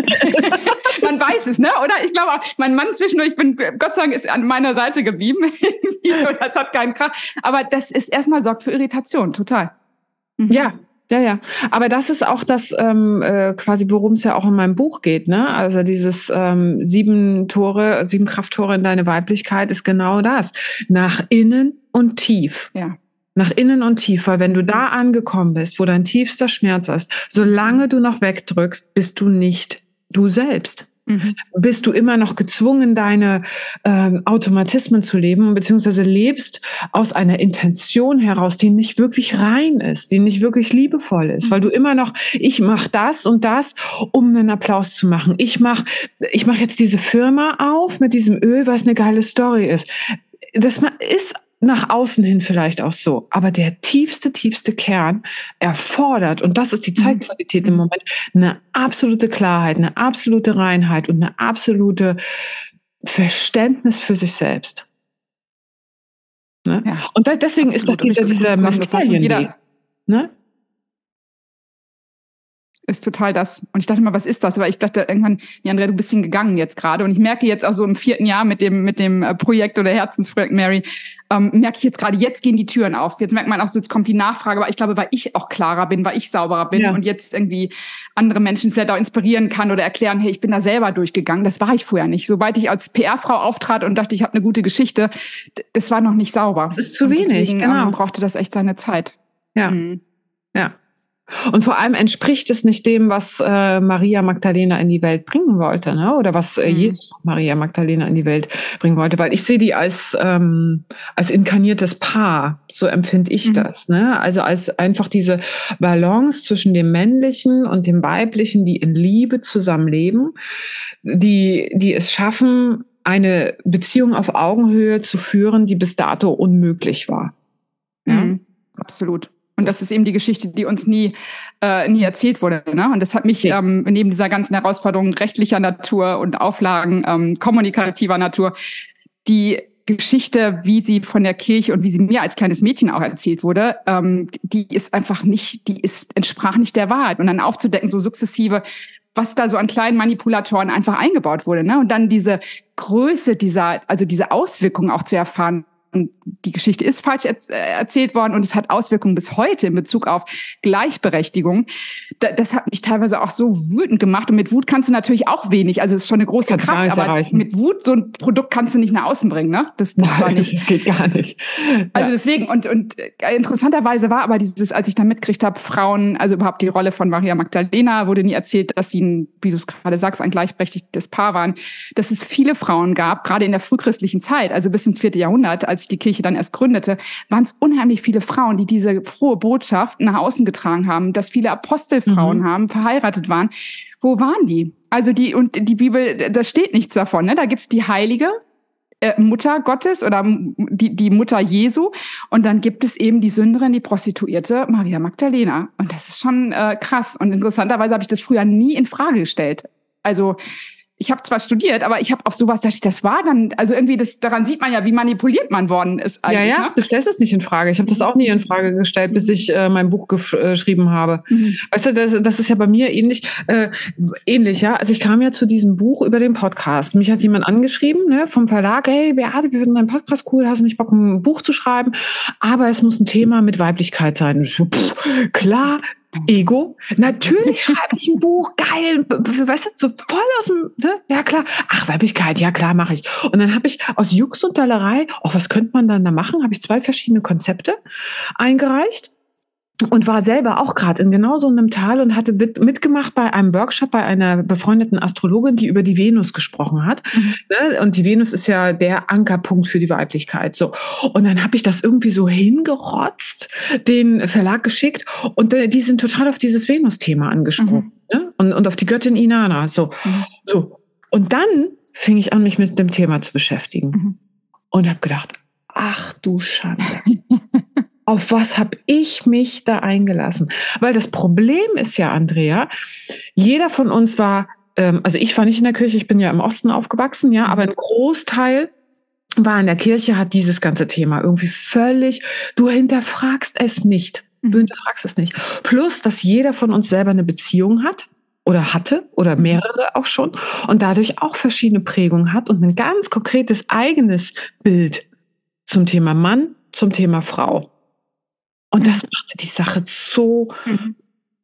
man weiß es, ne? Oder ich glaube, auch, mein Mann zwischendurch, ich bin Gott sei Dank ist an meiner Seite geblieben. das hat keinen Krach. Aber das ist erstmal sorgt für Irritation, total. Mhm. Ja, ja, ja. Aber das ist auch das ähm, äh, quasi, worum es ja auch in meinem Buch geht. Ne? Also dieses ähm, sieben Tore, sieben Krafttore in deine Weiblichkeit ist genau das. Nach innen und tief. Ja. Nach innen und tiefer, wenn du da angekommen bist, wo dein tiefster Schmerz ist, solange du noch wegdrückst, bist du nicht du selbst. Mhm. Bist du immer noch gezwungen, deine ähm, Automatismen zu leben, beziehungsweise lebst aus einer Intention heraus, die nicht wirklich rein ist, die nicht wirklich liebevoll ist, mhm. weil du immer noch, ich mache das und das, um einen Applaus zu machen. Ich mache ich mach jetzt diese Firma auf mit diesem Öl, was eine geile Story ist. Das ist nach außen hin vielleicht auch so, aber der tiefste, tiefste Kern erfordert, und das ist die mhm. Zeitqualität im Moment, eine absolute Klarheit, eine absolute Reinheit und eine absolute Verständnis für sich selbst. Ne? Ja, und deswegen ist doch dieser, dieser Materienweg. Ne? Ist total das. Und ich dachte mal, was ist das? Aber ich dachte irgendwann, ja, Andrea, du bist hingegangen jetzt gerade. Und ich merke jetzt auch so im vierten Jahr mit dem, mit dem äh, Projekt oder Herzensprojekt Mary, ähm, merke ich jetzt gerade, jetzt gehen die Türen auf. Jetzt merkt man auch so, jetzt kommt die Nachfrage. Aber ich glaube, weil ich auch klarer bin, weil ich sauberer bin ja. und jetzt irgendwie andere Menschen vielleicht auch inspirieren kann oder erklären, hey, ich bin da selber durchgegangen. Das war ich vorher nicht. Sobald ich als PR-Frau auftrat und dachte, ich habe eine gute Geschichte, das war noch nicht sauber. Das ist zu und wenig, deswegen, genau. Ähm, brauchte das echt seine Zeit. Ja. Mhm. Ja. Und vor allem entspricht es nicht dem, was äh, Maria Magdalena in die Welt bringen wollte, ne? oder was äh, mhm. Jesus Maria Magdalena in die Welt bringen wollte, weil ich sehe die als, ähm, als inkarniertes Paar, so empfinde ich mhm. das. Ne? Also als einfach diese Balance zwischen dem Männlichen und dem Weiblichen, die in Liebe zusammenleben, die, die es schaffen, eine Beziehung auf Augenhöhe zu führen, die bis dato unmöglich war. Ja? Mhm. Absolut. Und das ist eben die Geschichte, die uns nie, äh, nie erzählt wurde. Ne? Und das hat mich ähm, neben dieser ganzen Herausforderung rechtlicher Natur und Auflagen ähm, kommunikativer Natur, die Geschichte, wie sie von der Kirche und wie sie mir als kleines Mädchen auch erzählt wurde, ähm, die ist einfach nicht, die ist, entsprach nicht der Wahrheit. Und dann aufzudecken, so sukzessive, was da so an kleinen Manipulatoren einfach eingebaut wurde. Ne? Und dann diese Größe dieser, also diese Auswirkungen auch zu erfahren, die Geschichte ist falsch äh, erzählt worden und es hat Auswirkungen bis heute in Bezug auf Gleichberechtigung. das hat mich teilweise auch so wütend gemacht. Und mit Wut kannst du natürlich auch wenig. Also es ist schon eine große kannst Kraft, aber erreichen. mit Wut so ein Produkt kannst du nicht nach außen bringen. Ne? Das, das Nein, war nicht. Das geht gar nicht. Also deswegen und und äh, interessanterweise war aber dieses, als ich dann mitgekriegt habe, Frauen, also überhaupt die Rolle von Maria Magdalena wurde nie erzählt, dass sie, ein, wie du es gerade sagst, ein gleichberechtigtes Paar waren, dass es viele Frauen gab, gerade in der frühchristlichen Zeit, also bis ins vierte Jahrhundert, als als ich die Kirche dann erst gründete, waren es unheimlich viele Frauen, die diese frohe Botschaft nach außen getragen haben, dass viele Apostelfrauen mhm. haben, verheiratet waren. Wo waren die? Also die, und die Bibel, da steht nichts davon. Ne? Da gibt's die Heilige, äh, Mutter Gottes oder die, die Mutter Jesu. Und dann gibt es eben die Sünderin, die Prostituierte Maria Magdalena. Und das ist schon äh, krass. Und interessanterweise habe ich das früher nie in Frage gestellt. Also ich habe zwar studiert, aber ich habe auf sowas dachte ich, das war dann, also irgendwie, das, daran sieht man ja, wie manipuliert man worden ist. Ja, ja, ne? du stellst es nicht in Frage. Ich habe das auch nie in Frage gestellt, bis ich äh, mein Buch geschrieben habe. Mhm. Weißt du, das, das ist ja bei mir ähnlich, äh, ähnlich, ja. Also ich kam ja zu diesem Buch über den Podcast. Mich hat jemand angeschrieben ne, vom Verlag, hey Beate, wir finden deinen Podcast cool, hast du nicht Bock, ein Buch zu schreiben? Aber es muss ein Thema mit Weiblichkeit sein. Pff, klar, Ego. Natürlich schreibe ich ein Buch, geil, weißt du, so voll aus dem, ne? ja klar. Ach, Weiblichkeit, ja klar, mache ich. Und dann habe ich aus Jux und Dallerei, oh, was könnte man dann da machen? Habe ich zwei verschiedene Konzepte eingereicht und war selber auch gerade in genau so einem Tal und hatte mitgemacht bei einem Workshop bei einer befreundeten Astrologin, die über die Venus gesprochen hat. Mhm. Ne? Und die Venus ist ja der Ankerpunkt für die Weiblichkeit. So und dann habe ich das irgendwie so hingerotzt, den Verlag geschickt und äh, die sind total auf dieses Venus-Thema angesprochen mhm. ne? und, und auf die Göttin Inanna. So, mhm. so und dann fing ich an, mich mit dem Thema zu beschäftigen mhm. und habe gedacht, ach du Schande. auf was habe ich mich da eingelassen? Weil das Problem ist ja, Andrea, jeder von uns war, ähm, also ich war nicht in der Kirche, ich bin ja im Osten aufgewachsen, ja, aber ein Großteil war in der Kirche, hat dieses ganze Thema irgendwie völlig, du hinterfragst es nicht. Du mhm. hinterfragst es nicht. Plus, dass jeder von uns selber eine Beziehung hat oder hatte oder mhm. mehrere auch schon und dadurch auch verschiedene Prägungen hat und ein ganz konkretes eigenes Bild zum Thema Mann, zum Thema Frau. Und das machte die Sache so, mhm.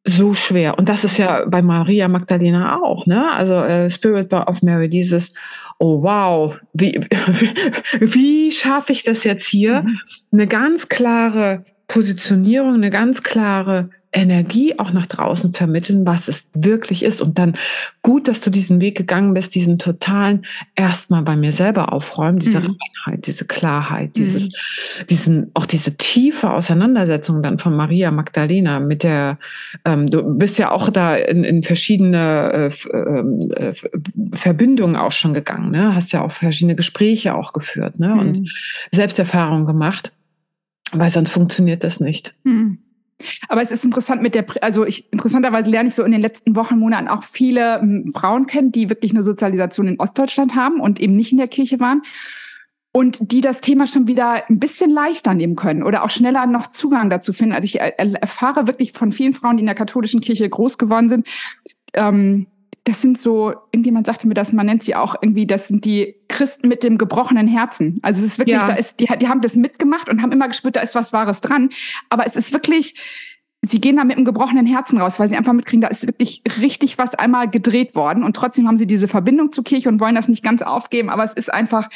so schwer. Und das ist ja bei Maria Magdalena auch, ne? Also äh, Spirit of Mary, dieses, oh wow, wie, wie, wie schaffe ich das jetzt hier, mhm. eine ganz klare Positionierung eine ganz klare Energie auch nach draußen vermitteln, was es wirklich ist. Und dann gut, dass du diesen Weg gegangen bist, diesen totalen erstmal bei mir selber aufräumen, diese mhm. Reinheit, diese Klarheit, dieses, mhm. diesen, auch diese tiefe Auseinandersetzung dann von Maria Magdalena mit der, ähm, du bist ja auch da in, in verschiedene äh, ähm, äh, Verbindungen auch schon gegangen, ne? Hast ja auch verschiedene Gespräche auch geführt, ne? Mhm. Und Selbsterfahrung gemacht. Weil sonst funktioniert das nicht. Mhm. Aber es ist interessant mit der, also ich, interessanterweise lerne ich so in den letzten Wochen, Monaten auch viele m, Frauen kennen, die wirklich eine Sozialisation in Ostdeutschland haben und eben nicht in der Kirche waren. Und die das Thema schon wieder ein bisschen leichter nehmen können oder auch schneller noch Zugang dazu finden. Also ich erfahre wirklich von vielen Frauen, die in der katholischen Kirche groß geworden sind, ähm, das sind so, irgendjemand sagte mir das, man nennt sie auch irgendwie, das sind die Christen mit dem gebrochenen Herzen. Also es ist wirklich, ja. da ist, die, die haben das mitgemacht und haben immer gespürt, da ist was Wahres dran. Aber es ist wirklich, sie gehen da mit einem gebrochenen Herzen raus, weil sie einfach mitkriegen, da ist wirklich richtig was einmal gedreht worden. Und trotzdem haben sie diese Verbindung zur Kirche und wollen das nicht ganz aufgeben. Aber es ist einfach,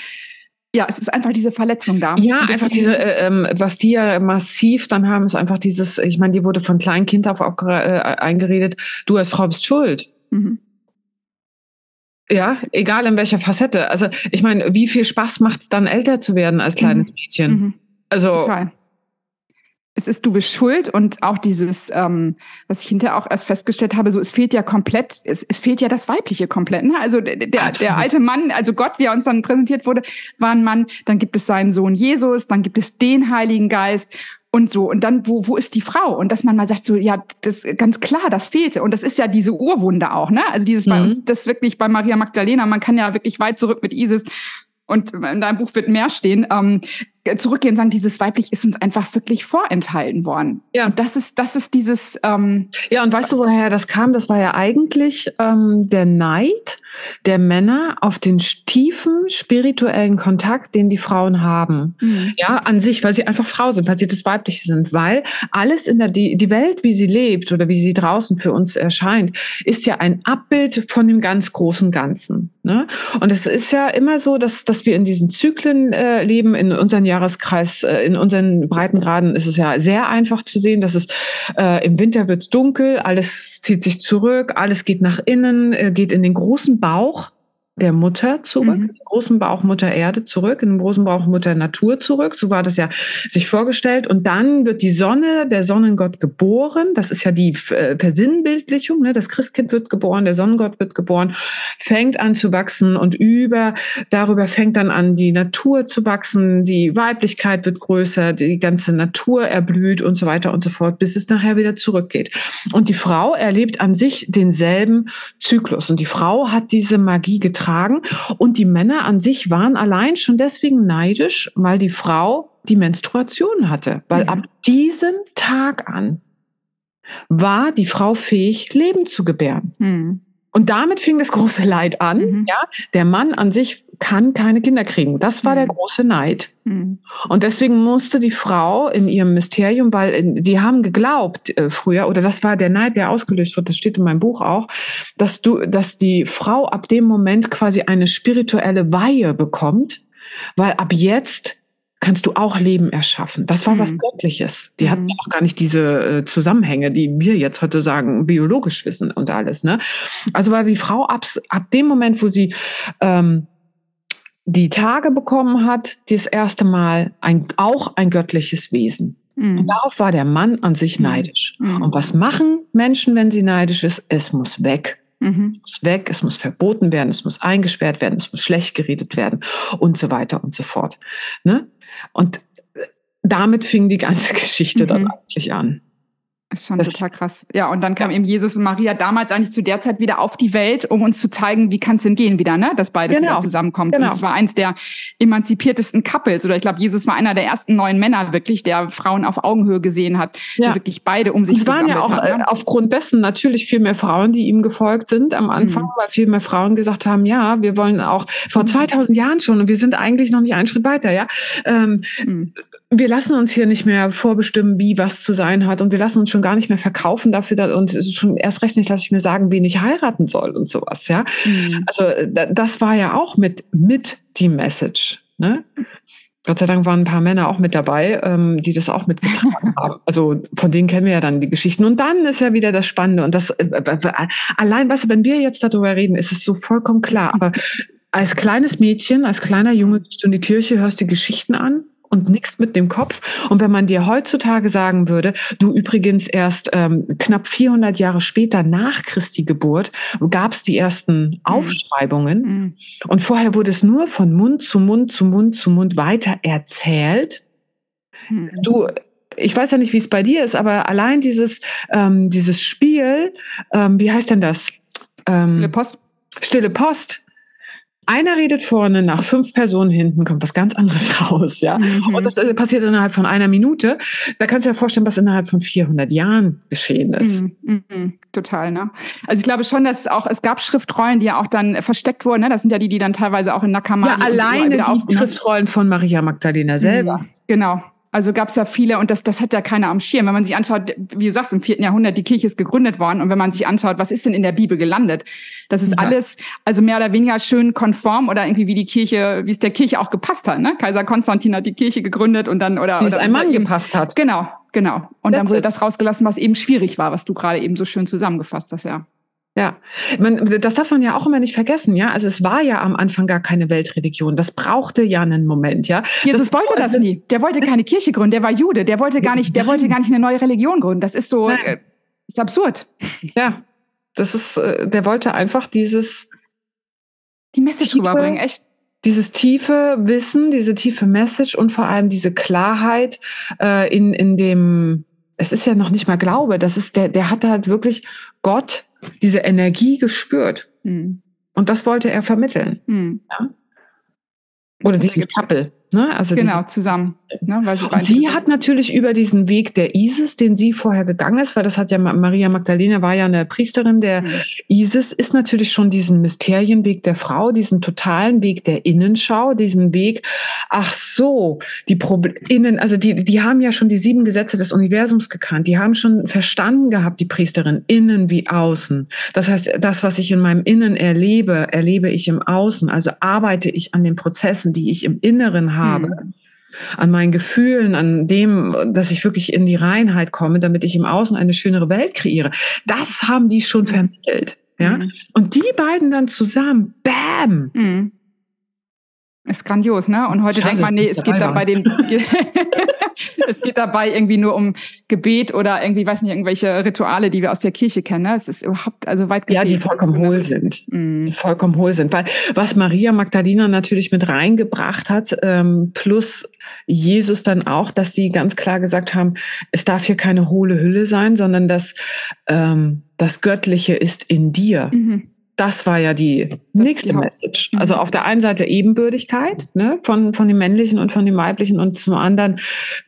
ja, es ist einfach diese Verletzung da. Ja, einfach diese, äh, ähm, was die ja massiv dann haben, ist einfach dieses, ich meine, die wurde von kleinen Kind auf auch äh, eingeredet, du als Frau bist schuld. Mhm. Ja, egal in welcher Facette. Also ich meine, wie viel Spaß macht es dann, älter zu werden als kleines mhm. Mädchen? Mhm. Also Total. Es ist, du bist schuld und auch dieses, ähm, was ich hinterher auch erst festgestellt habe, so es fehlt ja komplett, es, es fehlt ja das Weibliche komplett. Ne? Also der, der, der alte Mann, also Gott, wie er uns dann präsentiert wurde, war ein Mann, dann gibt es seinen Sohn Jesus, dann gibt es den Heiligen Geist und so. Und dann, wo, wo ist die Frau? Und dass man mal sagt, so, ja, das ganz klar, das fehlte. Und das ist ja diese Urwunde auch, ne? Also dieses mhm. bei uns, das wirklich bei Maria Magdalena, man kann ja wirklich weit zurück mit Isis und in deinem Buch wird mehr stehen, ähm, zurückgehen und sagen, dieses weiblich ist uns einfach wirklich vorenthalten worden. Ja. Und das ist, das ist dieses. Ähm, ja, und weißt du, woher das kam? Das war ja eigentlich ähm, der Neid der Männer auf den tiefen spirituellen Kontakt, den die Frauen haben. Mhm. Ja, an sich, weil sie einfach Frau sind, weil sie das Weibliche sind, weil alles in der, die, die Welt, wie sie lebt oder wie sie draußen für uns erscheint, ist ja ein Abbild von dem ganz großen Ganzen. Ne? Und es ist ja immer so, dass, dass wir in diesen Zyklen äh, leben, in unseren Jahreskreis, äh, in unseren Breitengraden ist es ja sehr einfach zu sehen, dass es äh, im Winter wird's dunkel, alles zieht sich zurück, alles geht nach innen, äh, geht in den großen Bauch der Mutter zurück, mhm. großen Bauch Mutter Erde zurück, in den großen Bauch Mutter Natur zurück. So war das ja sich vorgestellt. Und dann wird die Sonne, der Sonnengott geboren. Das ist ja die äh, Versinnbildlichung. Ne? Das Christkind wird geboren, der Sonnengott wird geboren, fängt an zu wachsen und über, darüber fängt dann an, die Natur zu wachsen. Die Weiblichkeit wird größer, die ganze Natur erblüht und so weiter und so fort, bis es nachher wieder zurückgeht. Und die Frau erlebt an sich denselben Zyklus. Und die Frau hat diese Magie getragen getragen. Und die Männer an sich waren allein schon deswegen neidisch, weil die Frau die Menstruation hatte. Weil mhm. ab diesem Tag an war die Frau fähig, Leben zu gebären. Mhm. Und damit fing das große Leid an. Mhm. Ja, der Mann an sich kann keine Kinder kriegen. Das war mhm. der große Neid. Mhm. Und deswegen musste die Frau in ihrem Mysterium, weil äh, die haben geglaubt äh, früher, oder das war der Neid, der ausgelöst wird, das steht in meinem Buch auch, dass du, dass die Frau ab dem Moment quasi eine spirituelle Weihe bekommt, weil ab jetzt kannst du auch Leben erschaffen. Das war mhm. was Göttliches. Die mhm. hatten auch gar nicht diese äh, Zusammenhänge, die wir jetzt heute sagen, biologisch wissen und alles. Ne? Also war die Frau ab, ab dem Moment, wo sie ähm, die Tage bekommen hat, das erste Mal ein, auch ein göttliches Wesen. Mhm. Und darauf war der Mann an sich mhm. neidisch. Mhm. Und was machen Menschen, wenn sie neidisch ist? Es muss weg. Mhm. Es muss weg, es muss verboten werden, es muss eingesperrt werden, es muss schlecht geredet werden und so weiter und so fort. Ne? Und äh, damit fing die ganze Geschichte mhm. dann eigentlich an. Ist schon das, total krass. Ja, und dann kam ja. eben Jesus und Maria damals eigentlich zu der Zeit wieder auf die Welt, um uns zu zeigen, wie kann es denn gehen wieder, ne? Dass beides genau. wieder zusammenkommt. Genau. Und es war eins der emanzipiertesten Couples. Oder ich glaube, Jesus war einer der ersten neuen Männer wirklich, der Frauen auf Augenhöhe gesehen hat, ja. die wirklich beide um sich Es waren ja auch hat, ne? Äh, aufgrund dessen natürlich viel mehr Frauen, die ihm gefolgt sind am Anfang, mhm. weil viel mehr Frauen gesagt haben, ja, wir wollen auch vor 2000 mhm. Jahren schon und wir sind eigentlich noch nicht einen Schritt weiter, ja. Ähm, mhm wir lassen uns hier nicht mehr vorbestimmen, wie was zu sein hat und wir lassen uns schon gar nicht mehr verkaufen dafür und schon erst recht nicht lasse ich mir sagen, wen ich heiraten soll und sowas, ja. Mhm. Also das war ja auch mit mit die Message, ne? Gott sei Dank waren ein paar Männer auch mit dabei, ähm, die das auch mitgetragen haben. Also von denen kennen wir ja dann die Geschichten. Und dann ist ja wieder das Spannende. Und das äh, äh, äh allein, weißt du, wenn wir jetzt darüber reden, ist es so vollkommen klar. Aber als kleines Mädchen, als kleiner Junge gehst du in die Kirche, hörst die Geschichten an und nichts mit dem Kopf. Und wenn man dir heutzutage sagen würde, du übrigens erst ähm, knapp 400 Jahre später nach Christi Geburt gab es die ersten mhm. Aufschreibungen mhm. und vorher wurde es nur von Mund zu Mund zu Mund zu Mund weiter erzählt. Mhm. Du ich weiß ja nicht, wie es bei dir ist, aber allein dieses, ähm, dieses Spiel, ähm, wie heißt denn das? Ähm, Stille Post. Stille Post einer redet vorne, nach fünf Personen hinten kommt was ganz anderes raus, ja. Mhm. Und das äh, passiert innerhalb von einer Minute. Da kannst du dir vorstellen, was innerhalb von 400 Jahren geschehen ist. Mhm. Mhm. Total, ne? Also ich glaube schon, dass es auch, es gab Schriftrollen, die ja auch dann versteckt wurden, ne? Das sind ja die, die dann teilweise auch in Nakamani. Ja, alleine die Schriftrollen von Maria Magdalena selber. Mhm. Genau, also gab es ja viele und das, das hat ja keiner am Schirm. Wenn man sich anschaut, wie du sagst, im vierten Jahrhundert, die Kirche ist gegründet worden und wenn man sich anschaut, was ist denn in der Bibel gelandet? Das ist ja. alles, also mehr oder weniger schön konform oder irgendwie wie die Kirche, wie es der Kirche auch gepasst hat. Ne? Kaiser Konstantin hat die Kirche gegründet und dann oder, wie oder es ein Mann gepasst hat. Genau, genau. Und That's dann wurde it. das rausgelassen, was eben schwierig war, was du gerade eben so schön zusammengefasst hast, ja. Ja, man, das darf man ja auch immer nicht vergessen, ja. Also es war ja am Anfang gar keine Weltreligion. Das brauchte ja einen Moment, ja. Jesus das wollte das also nie. Der wollte keine Kirche gründen. Der war Jude. Der wollte gar nicht, der wollte gar nicht eine neue Religion gründen. Das ist so, äh, ist absurd. Ja, das ist, äh, der wollte einfach dieses die Message tiefe, rüberbringen, echt. Dieses tiefe Wissen, diese tiefe Message und vor allem diese Klarheit äh, in in dem. Es ist ja noch nicht mal Glaube. Das ist der, der hat halt wirklich Gott diese Energie gespürt. Mhm. Und das wollte er vermitteln. Mhm. Ja? Oder dieses Couple. Ne? Also genau, zusammen. Ne? Weil sie und sie hat natürlich über diesen Weg der Isis, den sie vorher gegangen ist, weil das hat ja Maria Magdalena war ja eine Priesterin der mhm. Isis, ist natürlich schon diesen Mysterienweg der Frau, diesen totalen Weg der Innenschau, diesen Weg, ach so, die Problem, innen, also die, die haben ja schon die sieben Gesetze des Universums gekannt, die haben schon verstanden gehabt, die Priesterin, innen wie außen. Das heißt, das, was ich in meinem Innen erlebe, erlebe ich im Außen. Also arbeite ich an den Prozessen, die ich im Inneren habe habe, mhm. An meinen Gefühlen, an dem, dass ich wirklich in die Reinheit komme, damit ich im Außen eine schönere Welt kreiere. Das haben die schon vermittelt. Ja? Mhm. Und die beiden dann zusammen, bam, mhm. Ist grandios, ne? Und heute ja, denkt man, nee, es geht da bei den, es geht dabei irgendwie nur um Gebet oder irgendwie, weiß nicht, irgendwelche Rituale, die wir aus der Kirche kennen. Ne? Es ist überhaupt, also weit. Ja, die vollkommen hohl sind. Mm. Die vollkommen hohl sind. Weil was Maria Magdalena natürlich mit reingebracht hat, ähm, plus Jesus dann auch, dass sie ganz klar gesagt haben, es darf hier keine hohle Hülle sein, sondern das, ähm, das Göttliche ist in dir. Mhm das war ja die das nächste die Message. Also mhm. auf der einen Seite Ebenbürdigkeit ne, von, von dem männlichen und von dem weiblichen und zum anderen,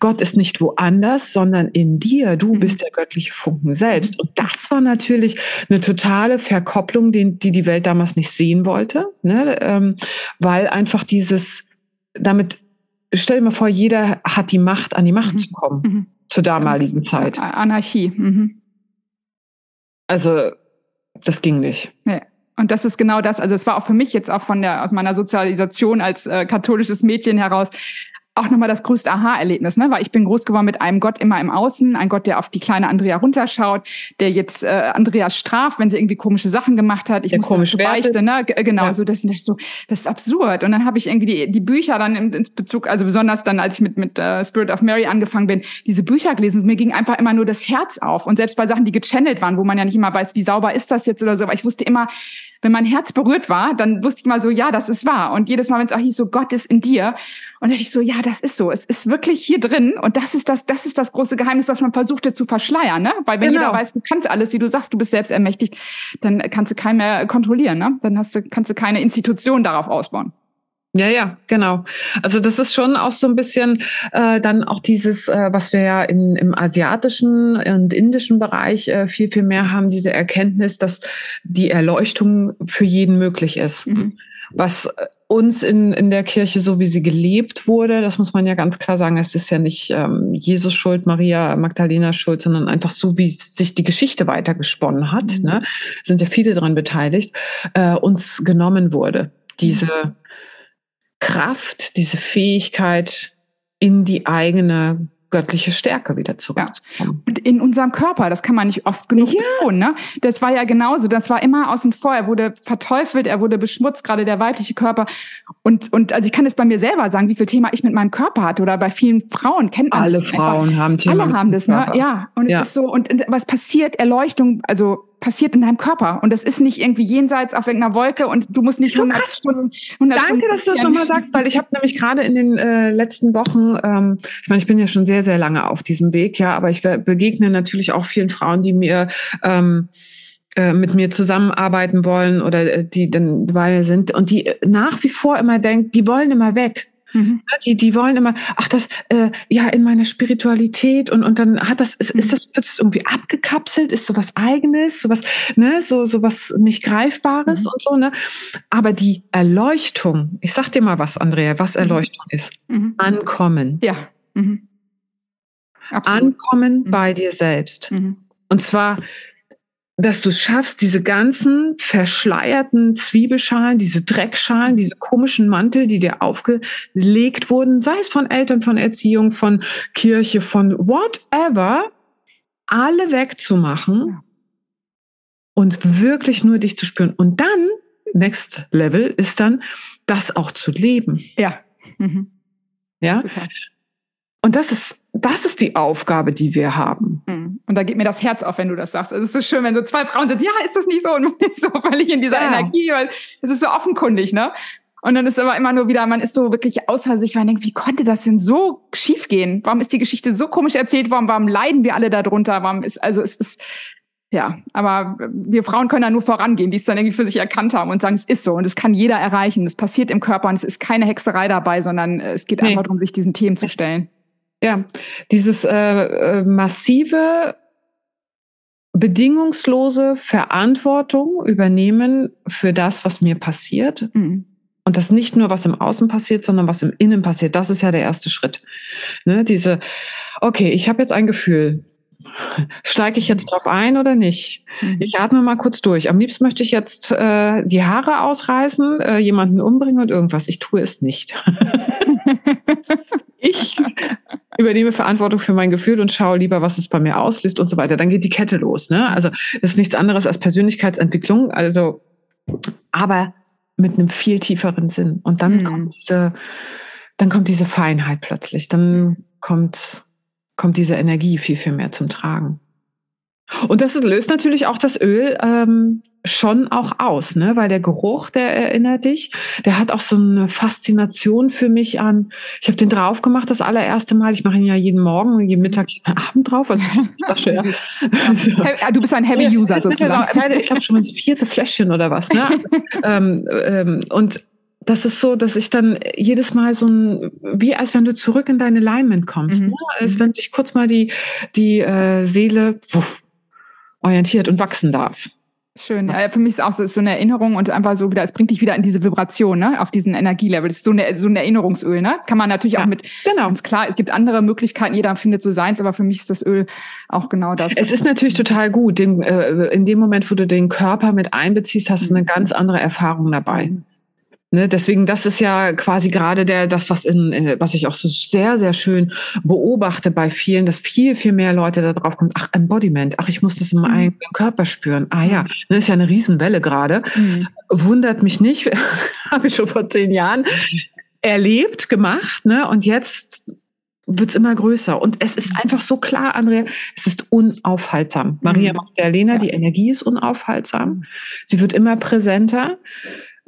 Gott ist nicht woanders, sondern in dir. Du mhm. bist der göttliche Funken selbst. Und das war natürlich eine totale Verkopplung, die die, die Welt damals nicht sehen wollte, ne, ähm, weil einfach dieses, damit, stell dir mal vor, jeder hat die Macht, an die Macht mhm. zu kommen mhm. zur damaligen Zeit. Anarchie. Mhm. Also, das ging nicht. Nee. Und das ist genau das. Also es war auch für mich jetzt auch von der aus meiner Sozialisation als äh, katholisches Mädchen heraus auch nochmal das größte Aha-Erlebnis, ne? weil ich bin groß geworden mit einem Gott immer im Außen, ein Gott, der auf die kleine Andrea runterschaut, der jetzt äh, Andrea straft, wenn sie irgendwie komische Sachen gemacht hat. Ich muss komisch beichte, ne? Genau, ja. so das, das so, das ist absurd. Und dann habe ich irgendwie die, die Bücher dann im, im Bezug, also besonders dann, als ich mit mit uh, Spirit of Mary angefangen bin, diese Bücher gelesen. Mir ging einfach immer nur das Herz auf. Und selbst bei Sachen, die gechannelt waren, wo man ja nicht immer weiß, wie sauber ist das jetzt oder so, aber ich wusste immer, wenn mein Herz berührt war, dann wusste ich mal so, ja, das ist wahr. Und jedes Mal, wenn es auch hieß, so Gott ist in dir, und dann ich so, ja, das ist so. Es ist wirklich hier drin. Und das ist das, das ist das große Geheimnis, was man versuchte zu verschleiern, ne? Weil wenn genau. jeder weiß, du kannst alles, wie du sagst, du bist selbst ermächtigt, dann kannst du keinen mehr kontrollieren, ne? Dann hast du, kannst du keine Institution darauf ausbauen. Ja, ja, genau. Also das ist schon auch so ein bisschen äh, dann auch dieses, äh, was wir ja in, im asiatischen und indischen Bereich äh, viel, viel mehr haben, diese Erkenntnis, dass die Erleuchtung für jeden möglich ist. Mhm. Was äh, uns in, in der Kirche, so wie sie gelebt wurde, das muss man ja ganz klar sagen, es ist ja nicht ähm, Jesus schuld, Maria Magdalena schuld, sondern einfach so, wie sich die Geschichte weitergesponnen hat, mhm. ne, sind ja viele daran beteiligt, äh, uns genommen wurde. Diese Kraft, diese Fähigkeit in die eigene göttliche Stärke wieder zurückzukommen. Ja. in unserem Körper, das kann man nicht oft genug ja. betonen. Ne? Das war ja genauso, das war immer außen vor. Er wurde verteufelt, er wurde beschmutzt, gerade der weibliche Körper. Und, und also ich kann es bei mir selber sagen, wie viel Thema ich mit meinem Körper hatte oder bei vielen Frauen kennt man Alle das Frauen einfach. haben Thema. Alle haben das, ne? Ja. Und es ja. ist so, und, und was passiert? Erleuchtung, also passiert in deinem Körper. Und das ist nicht irgendwie jenseits auf irgendeiner Wolke und du musst nicht 100 Stunden. 100 Danke, Stunden dass du das nochmal sagst, weil ich habe nämlich gerade in den äh, letzten Wochen, ähm, ich meine, ich bin ja schon sehr, sehr lange auf diesem Weg, ja, aber ich begegne natürlich auch vielen Frauen, die mir ähm, äh, mit mir zusammenarbeiten wollen oder äh, die dann bei mir sind und die nach wie vor immer denken, die wollen immer weg. Mhm. Die, die wollen immer, ach, das, äh, ja, in meiner Spiritualität und, und dann hat das, ist, mhm. ist das, wird es irgendwie abgekapselt, ist sowas eigenes, sowas, ne, so, sowas nicht Greifbares mhm. und so, ne. Aber die Erleuchtung, ich sag dir mal was, Andrea, was mhm. Erleuchtung ist. Mhm. Ankommen. Ja. Mhm. Ankommen bei dir selbst. Und zwar dass du es schaffst, diese ganzen verschleierten Zwiebelschalen, diese Dreckschalen, diese komischen Mantel, die dir aufgelegt wurden, sei es von Eltern, von Erziehung, von Kirche, von whatever, alle wegzumachen und wirklich nur dich zu spüren. Und dann, next level, ist dann, das auch zu leben. Ja. Mhm. Ja. Total. Und das ist das ist die Aufgabe, die wir haben. Hm. Und da geht mir das Herz auf, wenn du das sagst. Also es ist so schön, wenn so zwei Frauen sind, ja, ist das nicht so? Und man ist so völlig in dieser ja. Energie, weil es ist so offenkundig, ne? Und dann ist aber immer nur wieder, man ist so wirklich außer sich, weil man denkt, wie konnte das denn so schief gehen? Warum ist die Geschichte so komisch erzählt worden? Warum leiden wir alle darunter? Warum ist, also es ist, ja, aber wir Frauen können da nur vorangehen, die es dann irgendwie für sich erkannt haben und sagen, es ist so und es kann jeder erreichen. Es passiert im Körper und es ist keine Hexerei dabei, sondern es geht nee. einfach darum, sich diesen Themen zu stellen. Ja, dieses äh, äh, massive, bedingungslose Verantwortung übernehmen für das, was mir passiert. Mhm. Und das nicht nur, was im Außen passiert, sondern was im Innen passiert. Das ist ja der erste Schritt. Ne? Diese, okay, ich habe jetzt ein Gefühl. Steige ich jetzt drauf ein oder nicht? Mhm. Ich atme mal kurz durch. Am liebsten möchte ich jetzt äh, die Haare ausreißen, äh, jemanden umbringen und irgendwas. Ich tue es nicht. ich übernehme Verantwortung für mein Gefühl und schaue lieber, was es bei mir auslöst und so weiter. Dann geht die Kette los. Ne? Also das ist nichts anderes als Persönlichkeitsentwicklung. Also, aber mit einem viel tieferen Sinn. Und dann mhm. kommt diese, dann kommt diese Feinheit plötzlich. Dann kommt, kommt diese Energie viel, viel mehr zum Tragen. Und das löst natürlich auch das Öl ähm, schon auch aus, ne? weil der Geruch, der erinnert dich, der hat auch so eine Faszination für mich an. Ich habe den drauf gemacht das allererste Mal. Ich mache ihn ja jeden Morgen, jeden Mittag, jeden Abend drauf. Also Flasche, ja. ja. Du bist ein Heavy User sozusagen. Ich glaube schon das vierte Fläschchen oder was. Ne? ähm, ähm, und das ist so, dass ich dann jedes Mal so ein, wie als wenn du zurück in deine Alignment kommst, mhm. ne? als wenn sich kurz mal die, die äh, Seele wuff, orientiert und wachsen darf. Schön. Ja, für mich ist auch so, so eine Erinnerung und einfach so wieder, es bringt dich wieder in diese Vibration, ne, auf diesen Energielevel. Das ist so, eine, so ein Erinnerungsöl, ne? Kann man natürlich ja, auch mit, genau. ganz klar, es gibt andere Möglichkeiten, jeder findet so seins, aber für mich ist das Öl auch genau das. Es ist natürlich total gut. Den, äh, in dem Moment, wo du den Körper mit einbeziehst, hast du eine mhm. ganz andere Erfahrung dabei. Mhm. Ne, deswegen, das ist ja quasi gerade der, das, was in, äh, was ich auch so sehr, sehr schön beobachte bei vielen, dass viel, viel mehr Leute da drauf kommen, ach, Embodiment, ach, ich muss das in meinem mhm. eigenen Körper spüren. Ah ja, das ne, ist ja eine Riesenwelle gerade. Mhm. Wundert mich nicht, habe ich schon vor zehn Jahren erlebt, gemacht, ne? Und jetzt wird's immer größer. Und es ist einfach so klar, Andrea, es ist unaufhaltsam. Maria mhm. Magdalena, ja. die Energie ist unaufhaltsam. Mhm. Sie wird immer präsenter.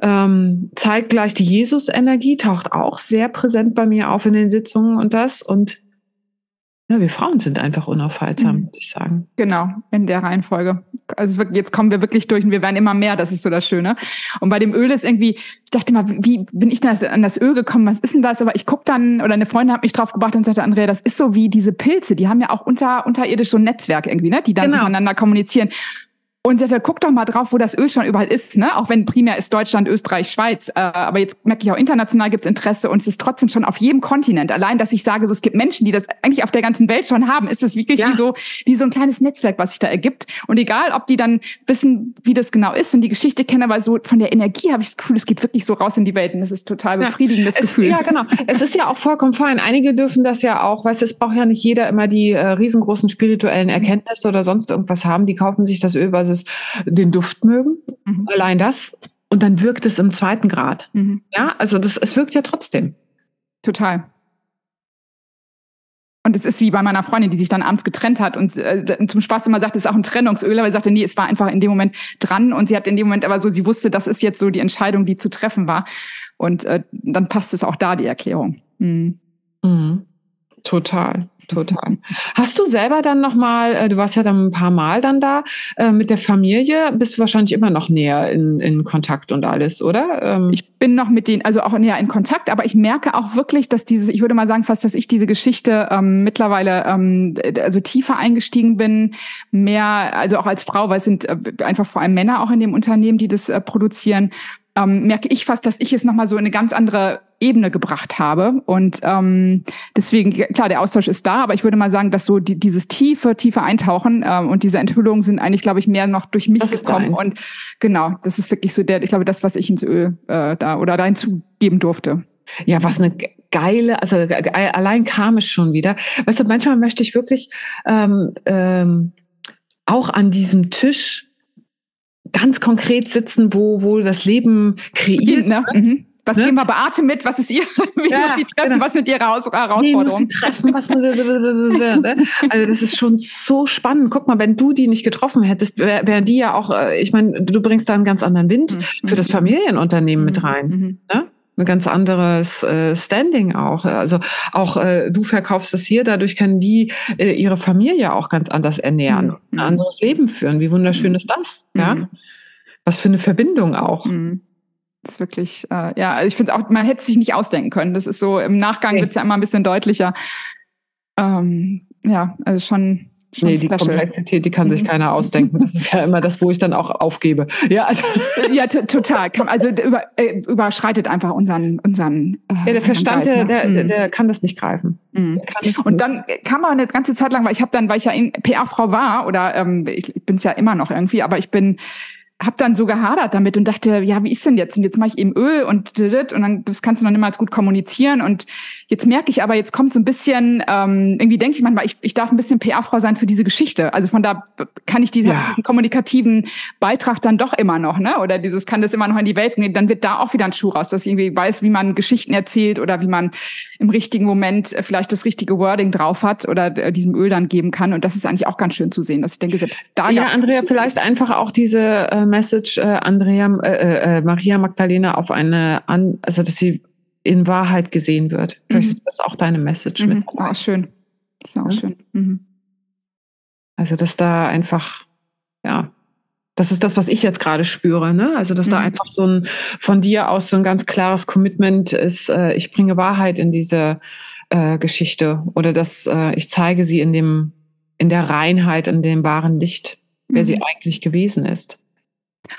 Ähm, zeitgleich die Jesus-Energie taucht auch sehr präsent bei mir auf in den Sitzungen und das. Und ja, wir Frauen sind einfach unaufhaltsam, mhm. würde ich sagen. Genau, in der Reihenfolge. Also jetzt kommen wir wirklich durch und wir werden immer mehr, das ist so das Schöne. Und bei dem Öl ist irgendwie, ich dachte mal, wie bin ich denn an das Öl gekommen? Was ist denn das? Aber ich gucke dann, oder eine Freundin hat mich drauf gebracht und sagte, Andrea, das ist so wie diese Pilze, die haben ja auch unter, unterirdisch so ein Netzwerk irgendwie, ne? die dann genau. miteinander kommunizieren. Und sie hat guck doch mal drauf, wo das Öl schon überall ist, ne? Auch wenn primär ist Deutschland, Österreich, Schweiz. Äh, aber jetzt merke ich auch international gibt es Interesse und es ist trotzdem schon auf jedem Kontinent. Allein, dass ich sage, so, es gibt Menschen, die das eigentlich auf der ganzen Welt schon haben, ist es wirklich ja. wie so, wie so ein kleines Netzwerk, was sich da ergibt. Und egal, ob die dann wissen, wie das genau ist und die Geschichte kennen, aber so von der Energie habe ich das Gefühl, es geht wirklich so raus in die Welt und das ist total befriedigendes ja. Es, Gefühl. Ja, genau. es ist ja auch vollkommen fein. Einige dürfen das ja auch, weißt du, es braucht ja nicht jeder immer die äh, riesengroßen spirituellen Erkenntnisse oder sonst irgendwas haben. Die kaufen sich das Öl, weil sie den Duft mögen. Mhm. Allein das. Und dann wirkt es im zweiten Grad. Mhm. Ja, also das, es wirkt ja trotzdem. Total. Und es ist wie bei meiner Freundin, die sich dann abends getrennt hat und äh, zum Spaß immer sagte, es ist auch ein Trennungsöl, aber sie sagte, nee, es war einfach in dem Moment dran und sie hat in dem Moment aber so, sie wusste, das ist jetzt so die Entscheidung, die zu treffen war. Und äh, dann passt es auch da, die Erklärung. Mhm. Mhm. Total. Total. Hast du selber dann nochmal, äh, du warst ja dann ein paar Mal dann da, äh, mit der Familie, bist du wahrscheinlich immer noch näher in, in Kontakt und alles, oder? Ähm ich bin noch mit denen, also auch näher in Kontakt, aber ich merke auch wirklich, dass diese, ich würde mal sagen fast, dass ich diese Geschichte ähm, mittlerweile ähm, also tiefer eingestiegen bin, mehr, also auch als Frau, weil es sind äh, einfach vor allem Männer auch in dem Unternehmen, die das äh, produzieren, ähm, merke ich fast, dass ich es nochmal so in eine ganz andere Ebene gebracht habe. Und ähm, deswegen, klar, der Austausch ist da, aber ich würde mal sagen, dass so die, dieses tiefe, tiefe Eintauchen ähm, und diese Enthüllungen sind eigentlich, glaube ich, mehr noch durch mich das gekommen. Und genau, das ist wirklich so der, ich glaube, das, was ich ins Öl äh, da oder da hinzugeben durfte. Ja, was eine geile, also allein kam es schon wieder. Weißt du, manchmal möchte ich wirklich ähm, ähm, auch an diesem Tisch ganz konkret sitzen, wo, wo das Leben kreiert. Ne? Mhm. Was ne? gehen wir Beate mit? Was ist ihr? Wie ja, muss sie treffen? Genau. Was sind ihre Heraus Herausforderungen? Wie muss sie treffen? Was also das ist schon so spannend. Guck mal, wenn du die nicht getroffen hättest, wären wär die ja auch, äh, ich meine, du bringst da einen ganz anderen Wind mhm. für das Familienunternehmen mhm. mit rein. Mhm. Ne? Ein ganz anderes äh, Standing auch. Also auch äh, du verkaufst das hier, dadurch können die äh, ihre Familie auch ganz anders ernähren, mhm. ein anderes Leben führen. Wie wunderschön mhm. ist das? Ja, mhm. was für eine Verbindung auch. Mhm. Das ist wirklich, äh, ja, ich finde auch, man hätte sich nicht ausdenken können. Das ist so, im Nachgang okay. wird es ja immer ein bisschen deutlicher. Ähm, ja, also schon Schon nee, die special. Komplexität, die kann sich mhm. keiner ausdenken. Das ist ja immer das, wo ich dann auch aufgebe. Ja, also ja total. Also über, äh, überschreitet einfach unseren unseren. Äh, ja, der Verstand, Geist, ne? der, der, mhm. der, kann das nicht greifen. Mhm. Und dann kam man eine ganze Zeit lang, weil ich habe dann, weil ich ja PR-Frau war oder ähm, ich bin es ja immer noch irgendwie, aber ich bin habe dann so gehadert damit und dachte, ja, wie ist denn jetzt? Und jetzt mache ich eben Öl und und dann das kannst du noch nicht mal gut kommunizieren. Und jetzt merke ich aber, jetzt kommt so ein bisschen, ähm, irgendwie denke ich manchmal, ich, ich darf ein bisschen PR-Frau sein für diese Geschichte. Also von da kann ich diese, ja. diesen kommunikativen Beitrag dann doch immer noch, ne? Oder dieses kann das immer noch in die Welt gehen. Dann wird da auch wieder ein Schuh raus, dass ich irgendwie weiß, wie man Geschichten erzählt oder wie man im richtigen Moment vielleicht das richtige Wording drauf hat oder äh, diesem Öl dann geben kann. Und das ist eigentlich auch ganz schön zu sehen, dass ich denke, selbst da. Ja, Andrea, vielleicht einfach auch diese äh, Message äh, Andrea, äh, äh, äh, Maria Magdalena auf eine, an, also dass sie in Wahrheit gesehen wird. Vielleicht mhm. ist das auch deine Message mhm. mit. Auch schön. Das ist auch ja? schön. Mhm. Also, dass da einfach, ja, das ist das, was ich jetzt gerade spüre, ne? Also, dass da mhm. einfach so ein von dir aus so ein ganz klares Commitment ist, äh, ich bringe Wahrheit in diese äh, Geschichte oder dass äh, ich zeige sie in dem, in der Reinheit, in dem wahren Licht, wer sie mhm. eigentlich gewesen ist.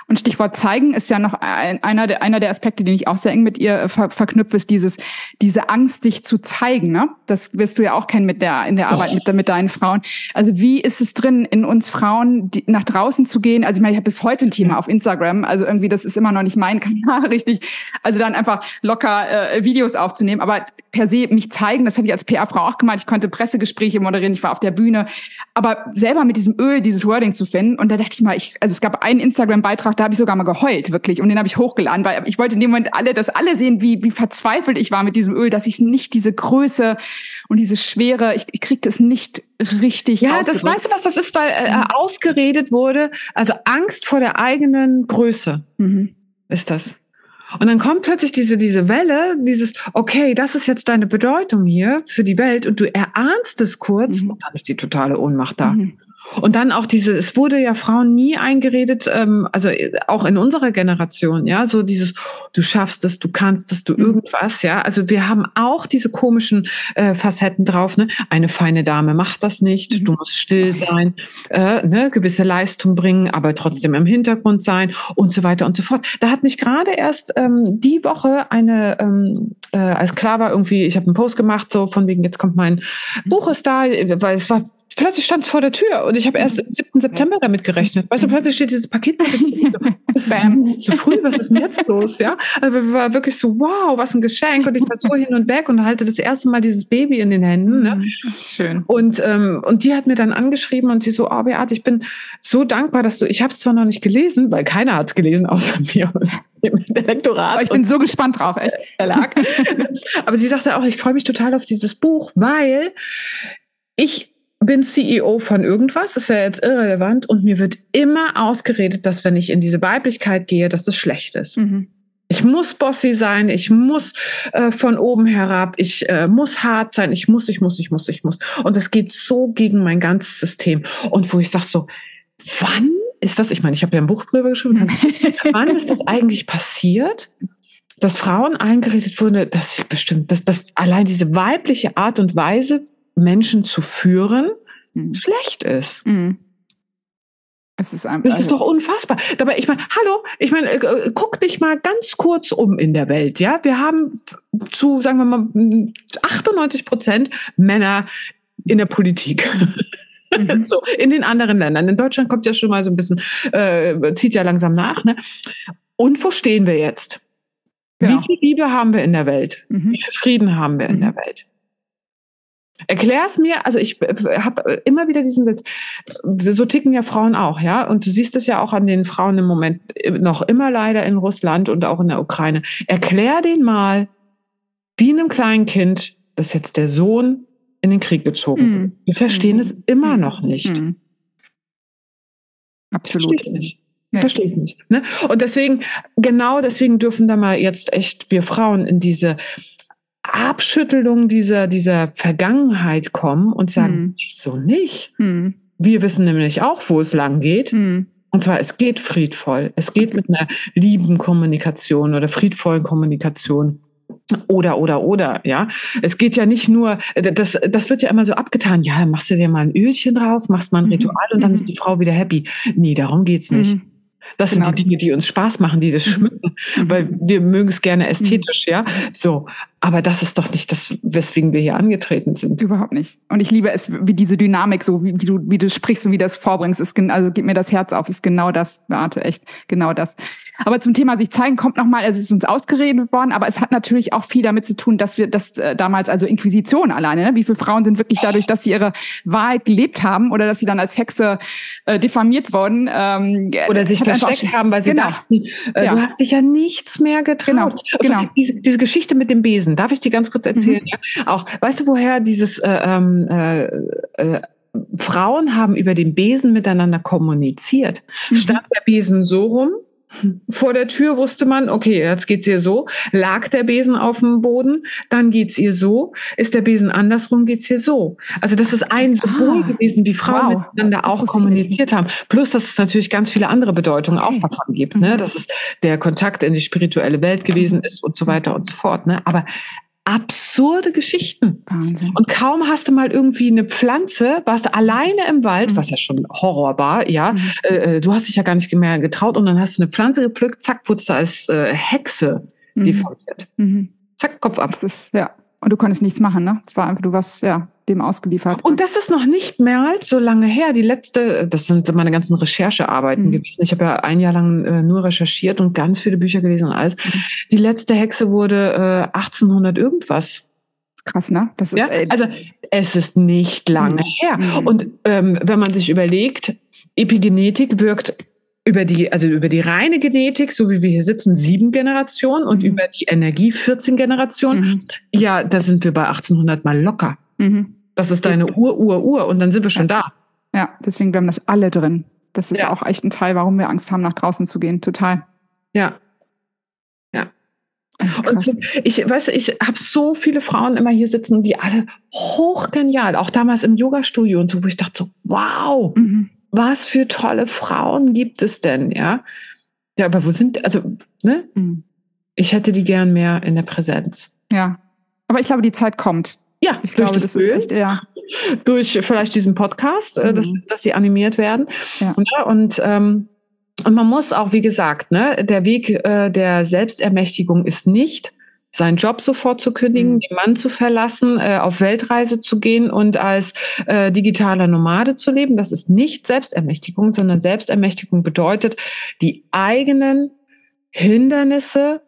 Und Stichwort zeigen ist ja noch ein, einer, der, einer der Aspekte, den ich auch sehr eng mit ihr äh, ver, verknüpfe, ist dieses, diese Angst, dich zu zeigen. Ne? Das wirst du ja auch kennen mit der, in der Arbeit mit, mit deinen Frauen. Also wie ist es drin, in uns Frauen die, nach draußen zu gehen? Also ich meine, ich habe bis heute ein Thema auf Instagram. Also irgendwie, das ist immer noch nicht mein Kanal, richtig. Also dann einfach locker äh, Videos aufzunehmen. Aber per se mich zeigen, das habe ich als PR-Frau auch gemacht. Ich konnte Pressegespräche moderieren, ich war auf der Bühne. Aber selber mit diesem Öl dieses Wording zu finden. Und da dachte ich mal, ich, also es gab einen Instagram-Beitrag, Beitrag, da habe ich sogar mal geheult, wirklich. Und den habe ich hochgeladen, weil ich wollte in dem Moment alle, dass alle sehen, wie, wie verzweifelt ich war mit diesem Öl, dass ich nicht diese Größe und diese Schwere, ich, ich kriegte es nicht richtig. Ja, das weißt du, was das ist, weil äh, mhm. ausgeredet wurde. Also Angst vor der eigenen Größe mhm. ist das. Und dann kommt plötzlich diese, diese Welle, dieses, okay, das ist jetzt deine Bedeutung hier für die Welt und du erahnst es kurz mhm. und dann ist die totale Ohnmacht da. Mhm. Und dann auch diese, es wurde ja Frauen nie eingeredet, ähm, also äh, auch in unserer Generation, ja, so dieses, du schaffst es, du kannst es, du mhm. irgendwas, ja. Also wir haben auch diese komischen äh, Facetten drauf, ne? Eine feine Dame macht das nicht, mhm. du musst still sein, äh, ne? gewisse Leistung bringen, aber trotzdem im Hintergrund sein und so weiter und so fort. Da hat mich gerade erst ähm, die Woche eine, ähm, äh, als klar war irgendwie, ich habe einen Post gemacht, so von wegen, jetzt kommt mein Buch ist da, weil es war plötzlich stand es vor der Tür und ich habe erst am 7. September damit gerechnet. Weißt du, plötzlich steht dieses Paket. So, das ist zu früh, was ist denn jetzt los? Ja, also wir war wirklich so, wow, was ein Geschenk und ich war so hin und weg und halte das erste Mal dieses Baby in den Händen. Ne? Mhm, schön. Und ähm, und die hat mir dann angeschrieben und sie so, oh Beat, ich bin so dankbar, dass du, ich habe es zwar noch nicht gelesen, weil keiner hat es gelesen außer mir. Der Lektorat. Aber ich bin so gespannt drauf, echt. Verlag. Aber sie sagte auch, ich freue mich total auf dieses Buch, weil ich bin CEO von irgendwas, ist ja jetzt irrelevant und mir wird immer ausgeredet, dass wenn ich in diese Weiblichkeit gehe, dass es schlecht ist. Mhm. Ich muss bossy sein, ich muss äh, von oben herab, ich äh, muss hart sein, ich muss, ich muss, ich muss, ich muss. Und das geht so gegen mein ganzes System. Und wo ich sage so, wann ist das? Ich meine, ich habe ja ein Buch drüber geschrieben. wann ist das eigentlich passiert? dass Frauen eingeredet wurde, dass ich bestimmt, dass, dass allein diese weibliche Art und Weise, Menschen zu führen, mhm. schlecht ist. Mhm. Es ist einfach, das ist also doch unfassbar. Dabei, ich meine, hallo, ich meine, äh, guck dich mal ganz kurz um in der Welt, ja. Wir haben zu, sagen wir mal, 98 Prozent Männer in der Politik. Mhm. so, in den anderen Ländern. In Deutschland kommt ja schon mal so ein bisschen, äh, zieht ja langsam nach. Ne? Und wo stehen wir jetzt? Genau. Wie viel Liebe haben wir in der Welt? Mhm. Wie viel Frieden haben wir in mhm. der Welt? Erklär es mir, also ich habe immer wieder diesen Satz, so ticken ja Frauen auch, ja, und du siehst es ja auch an den Frauen im Moment noch immer leider in Russland und auch in der Ukraine. Erklär den mal, wie einem kleinen Kind, dass jetzt der Sohn in den Krieg gezogen wird. Mhm. Wir verstehen mhm. es immer noch nicht. Mhm. Absolut. Ich nicht. Ich verstehe es nicht. Ne? Und deswegen, genau deswegen dürfen da mal jetzt echt wir Frauen in diese Abschüttelung dieser, dieser Vergangenheit kommen und sagen, hm. so nicht. Hm. Wir wissen nämlich auch, wo es lang geht. Hm. Und zwar, es geht friedvoll. Es geht mit einer lieben Kommunikation oder friedvollen Kommunikation. Oder, oder, oder, ja. Es geht ja nicht nur, das, das wird ja immer so abgetan. Ja, machst du dir mal ein Ölchen drauf, machst mal ein mhm. Ritual und dann ist die Frau wieder happy. Nee, darum geht's nicht. Mhm. Das genau. sind die Dinge, die uns Spaß machen, die das mhm. schmücken, mhm. weil wir mögen es gerne ästhetisch, mhm. ja. So. Aber das ist doch nicht das, weswegen wir hier angetreten sind. Überhaupt nicht. Und ich liebe es, wie diese Dynamik, so wie, du, wie du sprichst und wie du das vorbringst, ist, also geht mir das Herz auf, ist genau das, Beate, echt, genau das. Aber zum Thema sich zeigen kommt nochmal, es ist uns ausgeredet worden, aber es hat natürlich auch viel damit zu tun, dass wir das äh, damals, also Inquisition alleine, ne? wie viele Frauen sind wirklich dadurch, dass sie ihre Wahrheit gelebt haben oder dass sie dann als Hexe äh, diffamiert wurden. Ähm, oder sich versteckt haben, weil sie genau. dachten, äh, ja. du hast dich ja nichts mehr getraut. Genau. genau. Diese, diese Geschichte mit dem Besen, darf ich dir ganz kurz erzählen? Mhm. Ja? Auch, weißt du, woher dieses äh, ähm, äh, äh, Frauen haben über den Besen miteinander kommuniziert. Mhm. Stand der Besen so rum, vor der Tür wusste man, okay, jetzt geht's ihr so. Lag der Besen auf dem Boden, dann geht's ihr so. Ist der Besen andersrum, geht's ihr so. Also das ist ein Symbol ah, gewesen, wie Frauen wow, miteinander auch kommuniziert haben. Plus, dass es natürlich ganz viele andere Bedeutungen okay. auch davon gibt, ne? Mhm. dass es der Kontakt in die spirituelle Welt gewesen ist und so weiter und so fort. Ne? Aber absurde Geschichten. Wahnsinn. Und kaum hast du mal irgendwie eine Pflanze, warst du alleine im Wald, mhm. was ja schon Horror war, ja. Mhm. Äh, äh, du hast dich ja gar nicht mehr getraut und dann hast du eine Pflanze gepflückt, zack, wurdest du als äh, Hexe mhm. deformiert. Mhm. Zack, Kopf ab. Das ist, ja. Und du konntest nichts machen, ne? Es war einfach, du warst, ja, dem ausgeliefert. Und das ist noch nicht mehr so lange her. Die letzte, das sind meine ganzen Recherchearbeiten mhm. gewesen. Ich habe ja ein Jahr lang äh, nur recherchiert und ganz viele Bücher gelesen und alles. Mhm. Die letzte Hexe wurde äh, 1800 irgendwas. Krass, ne? Das ist, ja? Also es ist nicht lange mhm. her. Mhm. Und ähm, wenn man sich überlegt, Epigenetik wirkt über die, also über die reine Genetik, so wie wir hier sitzen, sieben Generationen und mhm. über die Energie 14 Generationen. Mhm. Ja, da sind wir bei 1800 mal locker. Mhm. Das ist deine Ur, Ur, Ur und dann sind wir schon ja. da. Ja, deswegen bleiben das alle drin. Das ist ja. auch echt ein Teil, warum wir Angst haben, nach draußen zu gehen. Total. Ja. Ja. Und ich weiß, ich habe so viele Frauen immer hier sitzen, die alle hochgenial, auch damals im Yoga-Studio und so, wo ich dachte so, wow, mhm. Was für tolle Frauen gibt es denn, ja? Ja, aber wo sind, also, ne? Mhm. Ich hätte die gern mehr in der Präsenz. Ja. Aber ich glaube, die Zeit kommt. Ja, ich durch glaube, das, das ist echt, ja. Durch vielleicht diesen Podcast, äh, mhm. dass, dass sie animiert werden. Ja. ja und ähm, und man muss auch, wie gesagt, ne, der Weg äh, der Selbstermächtigung ist nicht, seinen Job sofort zu kündigen, mhm. den Mann zu verlassen, äh, auf Weltreise zu gehen und als äh, digitaler Nomade zu leben. Das ist nicht Selbstermächtigung, sondern Selbstermächtigung bedeutet, die eigenen Hindernisse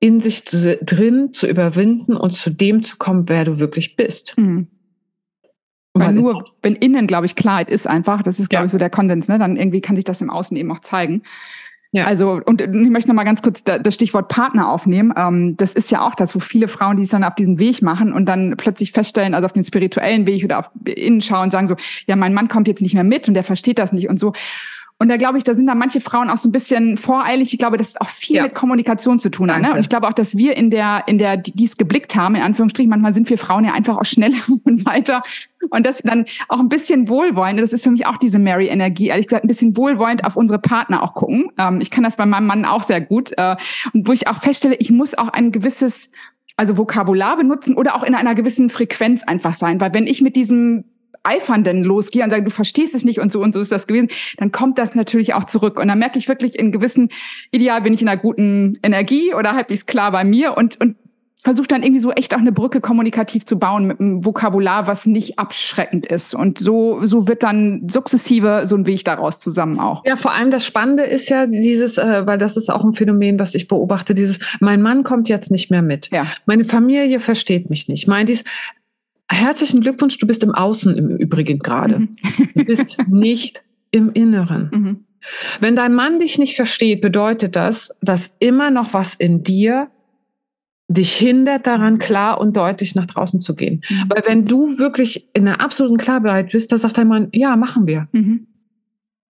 in sich drin zu überwinden und zu dem zu kommen, wer du wirklich bist. Mhm. Weil nur, wenn innen, glaube ich, Klarheit ist einfach, das ist, glaube ja. ich, so der Konsens, ne? dann irgendwie kann sich das im Außen eben auch zeigen. Ja. Also, und ich möchte noch mal ganz kurz das Stichwort Partner aufnehmen. Ähm, das ist ja auch das, wo viele Frauen, die sich dann auf diesen Weg machen und dann plötzlich feststellen, also auf den spirituellen Weg oder auf innen schauen, sagen so, ja, mein Mann kommt jetzt nicht mehr mit und der versteht das nicht und so. Und da glaube ich, da sind da manche Frauen auch so ein bisschen voreilig. Ich glaube, das ist auch viel ja. mit Kommunikation zu tun hat. Ne? Und ich glaube auch, dass wir in der, in der, die es geblickt haben, in Anführungsstrichen, manchmal sind wir Frauen ja einfach auch schneller und weiter. Und dass wir dann auch ein bisschen wohlwollend, das ist für mich auch diese Mary-Energie, ehrlich gesagt, ein bisschen wohlwollend auf unsere Partner auch gucken. Ähm, ich kann das bei meinem Mann auch sehr gut. Äh, und wo ich auch feststelle, ich muss auch ein gewisses also Vokabular benutzen oder auch in einer gewissen Frequenz einfach sein. Weil wenn ich mit diesem Eifernden losgehe und sage, du verstehst es nicht und so und so ist das gewesen, dann kommt das natürlich auch zurück. Und dann merke ich wirklich in gewissen, ideal bin ich in einer guten Energie oder halbwegs klar bei mir und, und versuche dann irgendwie so echt auch eine Brücke kommunikativ zu bauen mit einem Vokabular, was nicht abschreckend ist. Und so, so wird dann sukzessive so ein Weg daraus zusammen auch. Ja, vor allem das Spannende ist ja dieses, äh, weil das ist auch ein Phänomen, was ich beobachte, dieses, mein Mann kommt jetzt nicht mehr mit. Ja. Meine Familie versteht mich nicht. Mein dies, Herzlichen Glückwunsch, du bist im Außen im Übrigen gerade. Mhm. Du bist nicht im Inneren. Mhm. Wenn dein Mann dich nicht versteht, bedeutet das, dass immer noch was in dir dich hindert daran, klar und deutlich nach draußen zu gehen. Mhm. Weil wenn du wirklich in einer absoluten Klarheit bist, da sagt dein Mann, ja, machen wir. Mhm.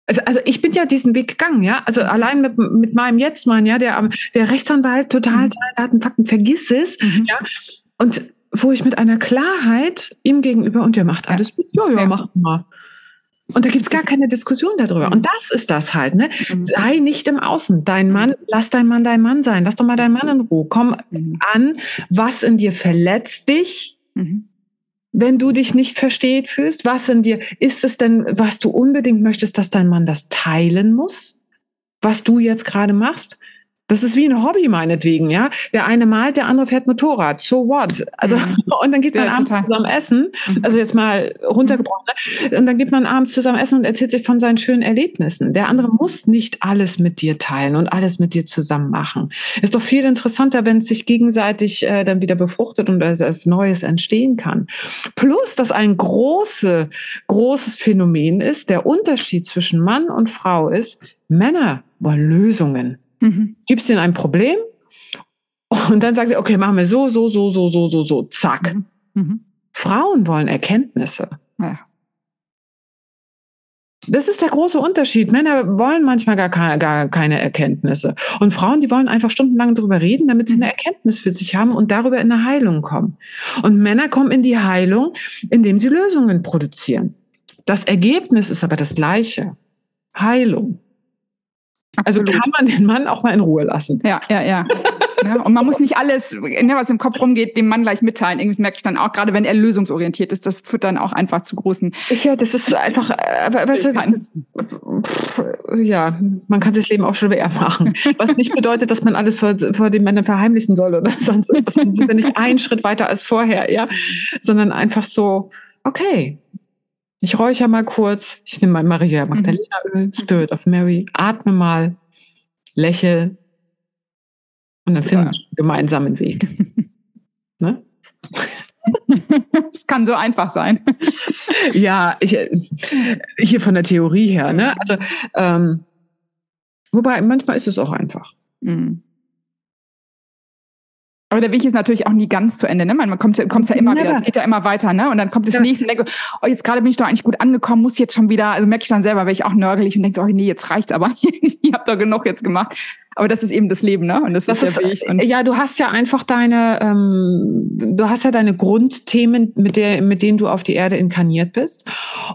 Also, also ich bin ja diesen Weg gegangen, ja. Also mhm. allein mit, mit meinem Jetztmann, ja, der, der Rechtsanwalt, total mhm. Daten, Fakten, vergiss es, mhm. ja. Und wo ich mit einer Klarheit ihm gegenüber, und der macht alles gut, ja, ja, ja. macht mal. Und da gibt's gar keine Diskussion darüber. Und das ist das halt, ne? Mhm. Sei nicht im Außen. Dein Mann, lass dein Mann dein Mann sein. Lass doch mal deinen Mann in Ruhe. Komm mhm. an, was in dir verletzt dich, mhm. wenn du dich nicht versteht fühlst. Was in dir, ist es denn, was du unbedingt möchtest, dass dein Mann das teilen muss? Was du jetzt gerade machst? Das ist wie ein Hobby meinetwegen, ja. Der eine malt, der andere fährt Motorrad. So what? Also, mhm. und dann geht man ja, abends total. zusammen essen. Mhm. Also jetzt mal runtergebrochen. Ne? Und dann geht man abends zusammen essen und erzählt sich von seinen schönen Erlebnissen. Der andere muss nicht alles mit dir teilen und alles mit dir zusammen machen. Ist doch viel interessanter, wenn es sich gegenseitig äh, dann wieder befruchtet und als, als Neues entstehen kann. Plus, dass ein große, großes Phänomen ist, der Unterschied zwischen Mann und Frau ist, Männer wollen Lösungen. Mhm. Gibst ihnen ein Problem und dann sagt sie, okay, machen wir so, so, so, so, so, so, so, zack. Mhm. Mhm. Frauen wollen Erkenntnisse. Ja. Das ist der große Unterschied. Männer wollen manchmal gar keine, gar keine Erkenntnisse. Und Frauen, die wollen einfach stundenlang darüber reden, damit sie eine mhm. Erkenntnis für sich haben und darüber in eine Heilung kommen. Und Männer kommen in die Heilung, indem sie Lösungen produzieren. Das Ergebnis ist aber das gleiche. Heilung. Also Absolut. kann man den Mann auch mal in Ruhe lassen. Ja, ja, ja. ja und man muss nicht alles, ne, was im Kopf rumgeht, dem Mann gleich mitteilen. Irgendwie merke ich dann auch, gerade wenn er lösungsorientiert ist, das führt dann auch einfach zu großen. Ja, das ist einfach, aber, aber es, ja, man kann sich das Leben auch schwer machen. Was nicht bedeutet, dass man alles vor, vor den Männern verheimlichen soll oder sonst. Das sind wir nicht einen Schritt weiter als vorher, ja, sondern einfach so, okay, ich räuchere mal kurz, ich nehme mein Maria mhm. Magdalena Öl, Spirit of Mary, atme mal, lächel und dann finden wir gemeinsam einen Weg. ne? Es kann so einfach sein. Ja, ich, hier von der Theorie her, ne? Also, ähm, wobei manchmal ist es auch einfach. Mhm. Aber der Weg ist natürlich auch nie ganz zu Ende. Ne? Man kommt ja, kommt's ja immer wieder, es geht ja immer weiter. Ne? Und dann kommt das ja. nächste und denke, oh, jetzt gerade bin ich doch eigentlich gut angekommen, muss jetzt schon wieder, also merke ich dann selber, wäre ich auch nörgelig und denke, oh nee, jetzt reicht aber, ihr habt doch genug jetzt gemacht. Aber das ist eben das Leben, ne? Und das, das ist, ist ja Und ja, du hast ja einfach deine, ähm, du hast ja deine Grundthemen, mit der, mit denen du auf die Erde inkarniert bist.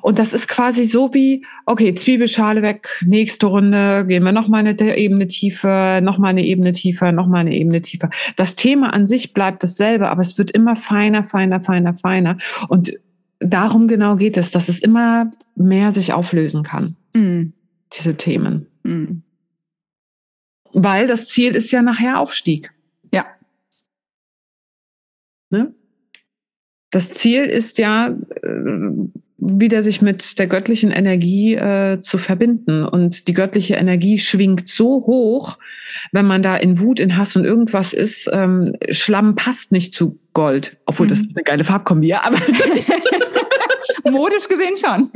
Und das ist quasi so wie, okay, Zwiebelschale weg, nächste Runde, gehen wir noch mal eine Ebene tiefer, noch mal eine Ebene tiefer, noch mal eine Ebene tiefer. Das Thema an sich bleibt dasselbe, aber es wird immer feiner, feiner, feiner, feiner. Und darum genau geht es, dass es immer mehr sich auflösen kann. Mhm. Diese Themen. Mhm. Weil das Ziel ist ja nachher Aufstieg. Ja. Ne? Das Ziel ist ja, äh, wieder sich mit der göttlichen Energie äh, zu verbinden. Und die göttliche Energie schwingt so hoch, wenn man da in Wut, in Hass und irgendwas ist. Ähm, Schlamm passt nicht zu Gold, obwohl mhm. das ist eine geile Farbkombi, ja, aber modisch gesehen schon.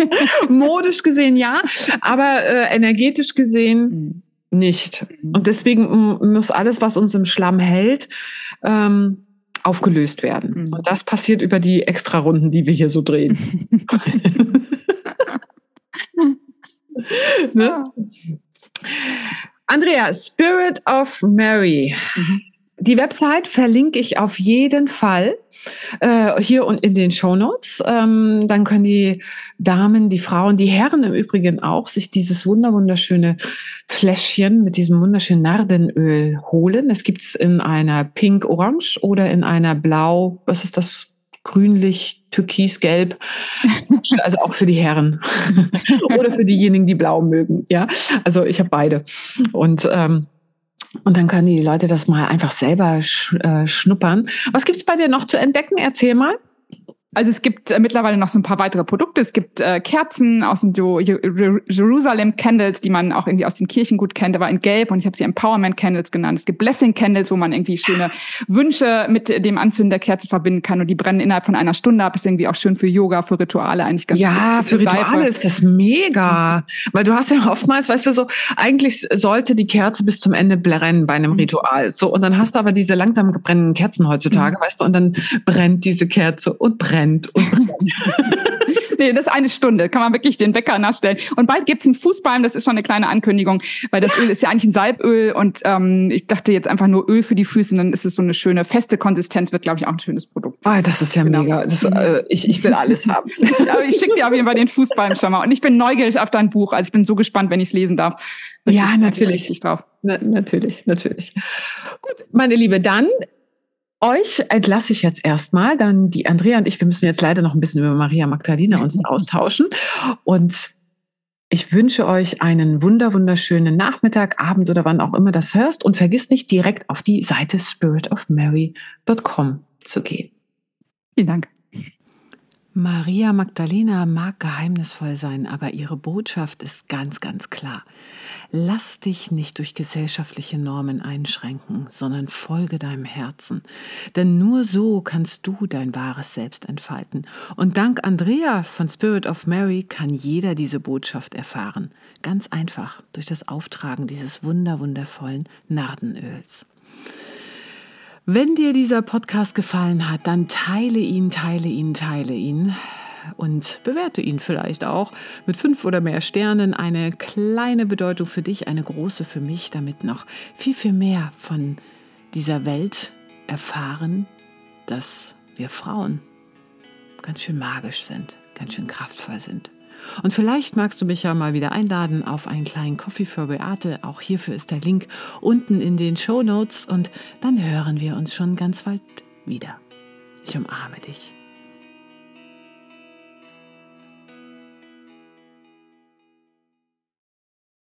modisch gesehen ja, aber äh, energetisch gesehen mhm nicht. Mhm. Und deswegen muss alles, was uns im Schlamm hält, ähm, aufgelöst werden. Mhm. Und das passiert über die Extrarunden, die wir hier so drehen. ne? Andrea, Spirit of Mary. Mhm. Die Website verlinke ich auf jeden Fall äh, hier und in den Show Notes. Ähm, dann können die Damen, die Frauen, die Herren im Übrigen auch sich dieses wunderschöne Fläschchen mit diesem wunderschönen Nardenöl holen. Es gibt's in einer Pink-Orange oder in einer Blau, was ist das? grünlich, türkisgelb. Also auch für die Herren. Oder für diejenigen, die blau mögen. Ja, also ich habe beide. Und ähm, und dann können die Leute das mal einfach selber äh, schnuppern. Was gibt's bei dir noch zu entdecken? Erzähl mal. Also es gibt äh, mittlerweile noch so ein paar weitere Produkte. Es gibt äh, Kerzen aus den so Jerusalem Candles, die man auch irgendwie aus den Kirchen gut kennt, aber in Gelb und ich habe sie Empowerment Candles genannt. Es gibt Blessing Candles, wo man irgendwie schöne Wünsche mit dem Anzünden der Kerze verbinden kann und die brennen innerhalb von einer Stunde ab. Ist irgendwie auch schön für Yoga, für Rituale eigentlich ganz Ja, für Rituale Seife. ist das mega, weil du hast ja oftmals, weißt du so, eigentlich sollte die Kerze bis zum Ende brennen bei einem mhm. Ritual. So und dann hast du aber diese langsam gebrennenden Kerzen heutzutage, mhm. weißt du, und dann brennt diese Kerze und brennt brennt und brennt. nee, das ist eine Stunde. Kann man wirklich den Wecker nachstellen. Und bald gibt's einen Fußballen, das ist schon eine kleine Ankündigung, weil das Öl ist ja eigentlich ein Salböl und ähm, ich dachte jetzt einfach nur Öl für die Füße, und dann ist es so eine schöne feste Konsistenz, wird, glaube ich, auch ein schönes Produkt. Ah, das ist ja genau. mega. Das, äh, ich, ich will alles haben. Aber ich schicke dir auf jeden Fall den Fußballen schon mal. Und ich bin neugierig auf dein Buch. Also ich bin so gespannt, wenn ich es lesen darf. Ja, natürlich. Drauf. Na, natürlich, natürlich. Gut, meine Liebe, dann euch entlasse ich jetzt erstmal. Dann die Andrea und ich, wir müssen jetzt leider noch ein bisschen über Maria Magdalena uns austauschen. Und ich wünsche euch einen wunder, wunderschönen Nachmittag, Abend oder wann auch immer das hörst. Und vergiss nicht, direkt auf die Seite spiritofmary.com zu gehen. Vielen Dank. Maria Magdalena mag geheimnisvoll sein, aber ihre Botschaft ist ganz, ganz klar. Lass dich nicht durch gesellschaftliche Normen einschränken, sondern folge deinem Herzen. Denn nur so kannst du dein wahres Selbst entfalten. Und dank Andrea von Spirit of Mary kann jeder diese Botschaft erfahren. Ganz einfach durch das Auftragen dieses wunderwundervollen Nardenöls. Wenn dir dieser Podcast gefallen hat, dann teile ihn, teile ihn, teile ihn und bewerte ihn vielleicht auch mit fünf oder mehr Sternen. Eine kleine Bedeutung für dich, eine große für mich, damit noch viel, viel mehr von dieser Welt erfahren, dass wir Frauen ganz schön magisch sind, ganz schön kraftvoll sind. Und vielleicht magst du mich ja mal wieder einladen auf einen kleinen Coffee für Beate. Auch hierfür ist der Link unten in den Show Notes und dann hören wir uns schon ganz bald wieder. Ich umarme dich.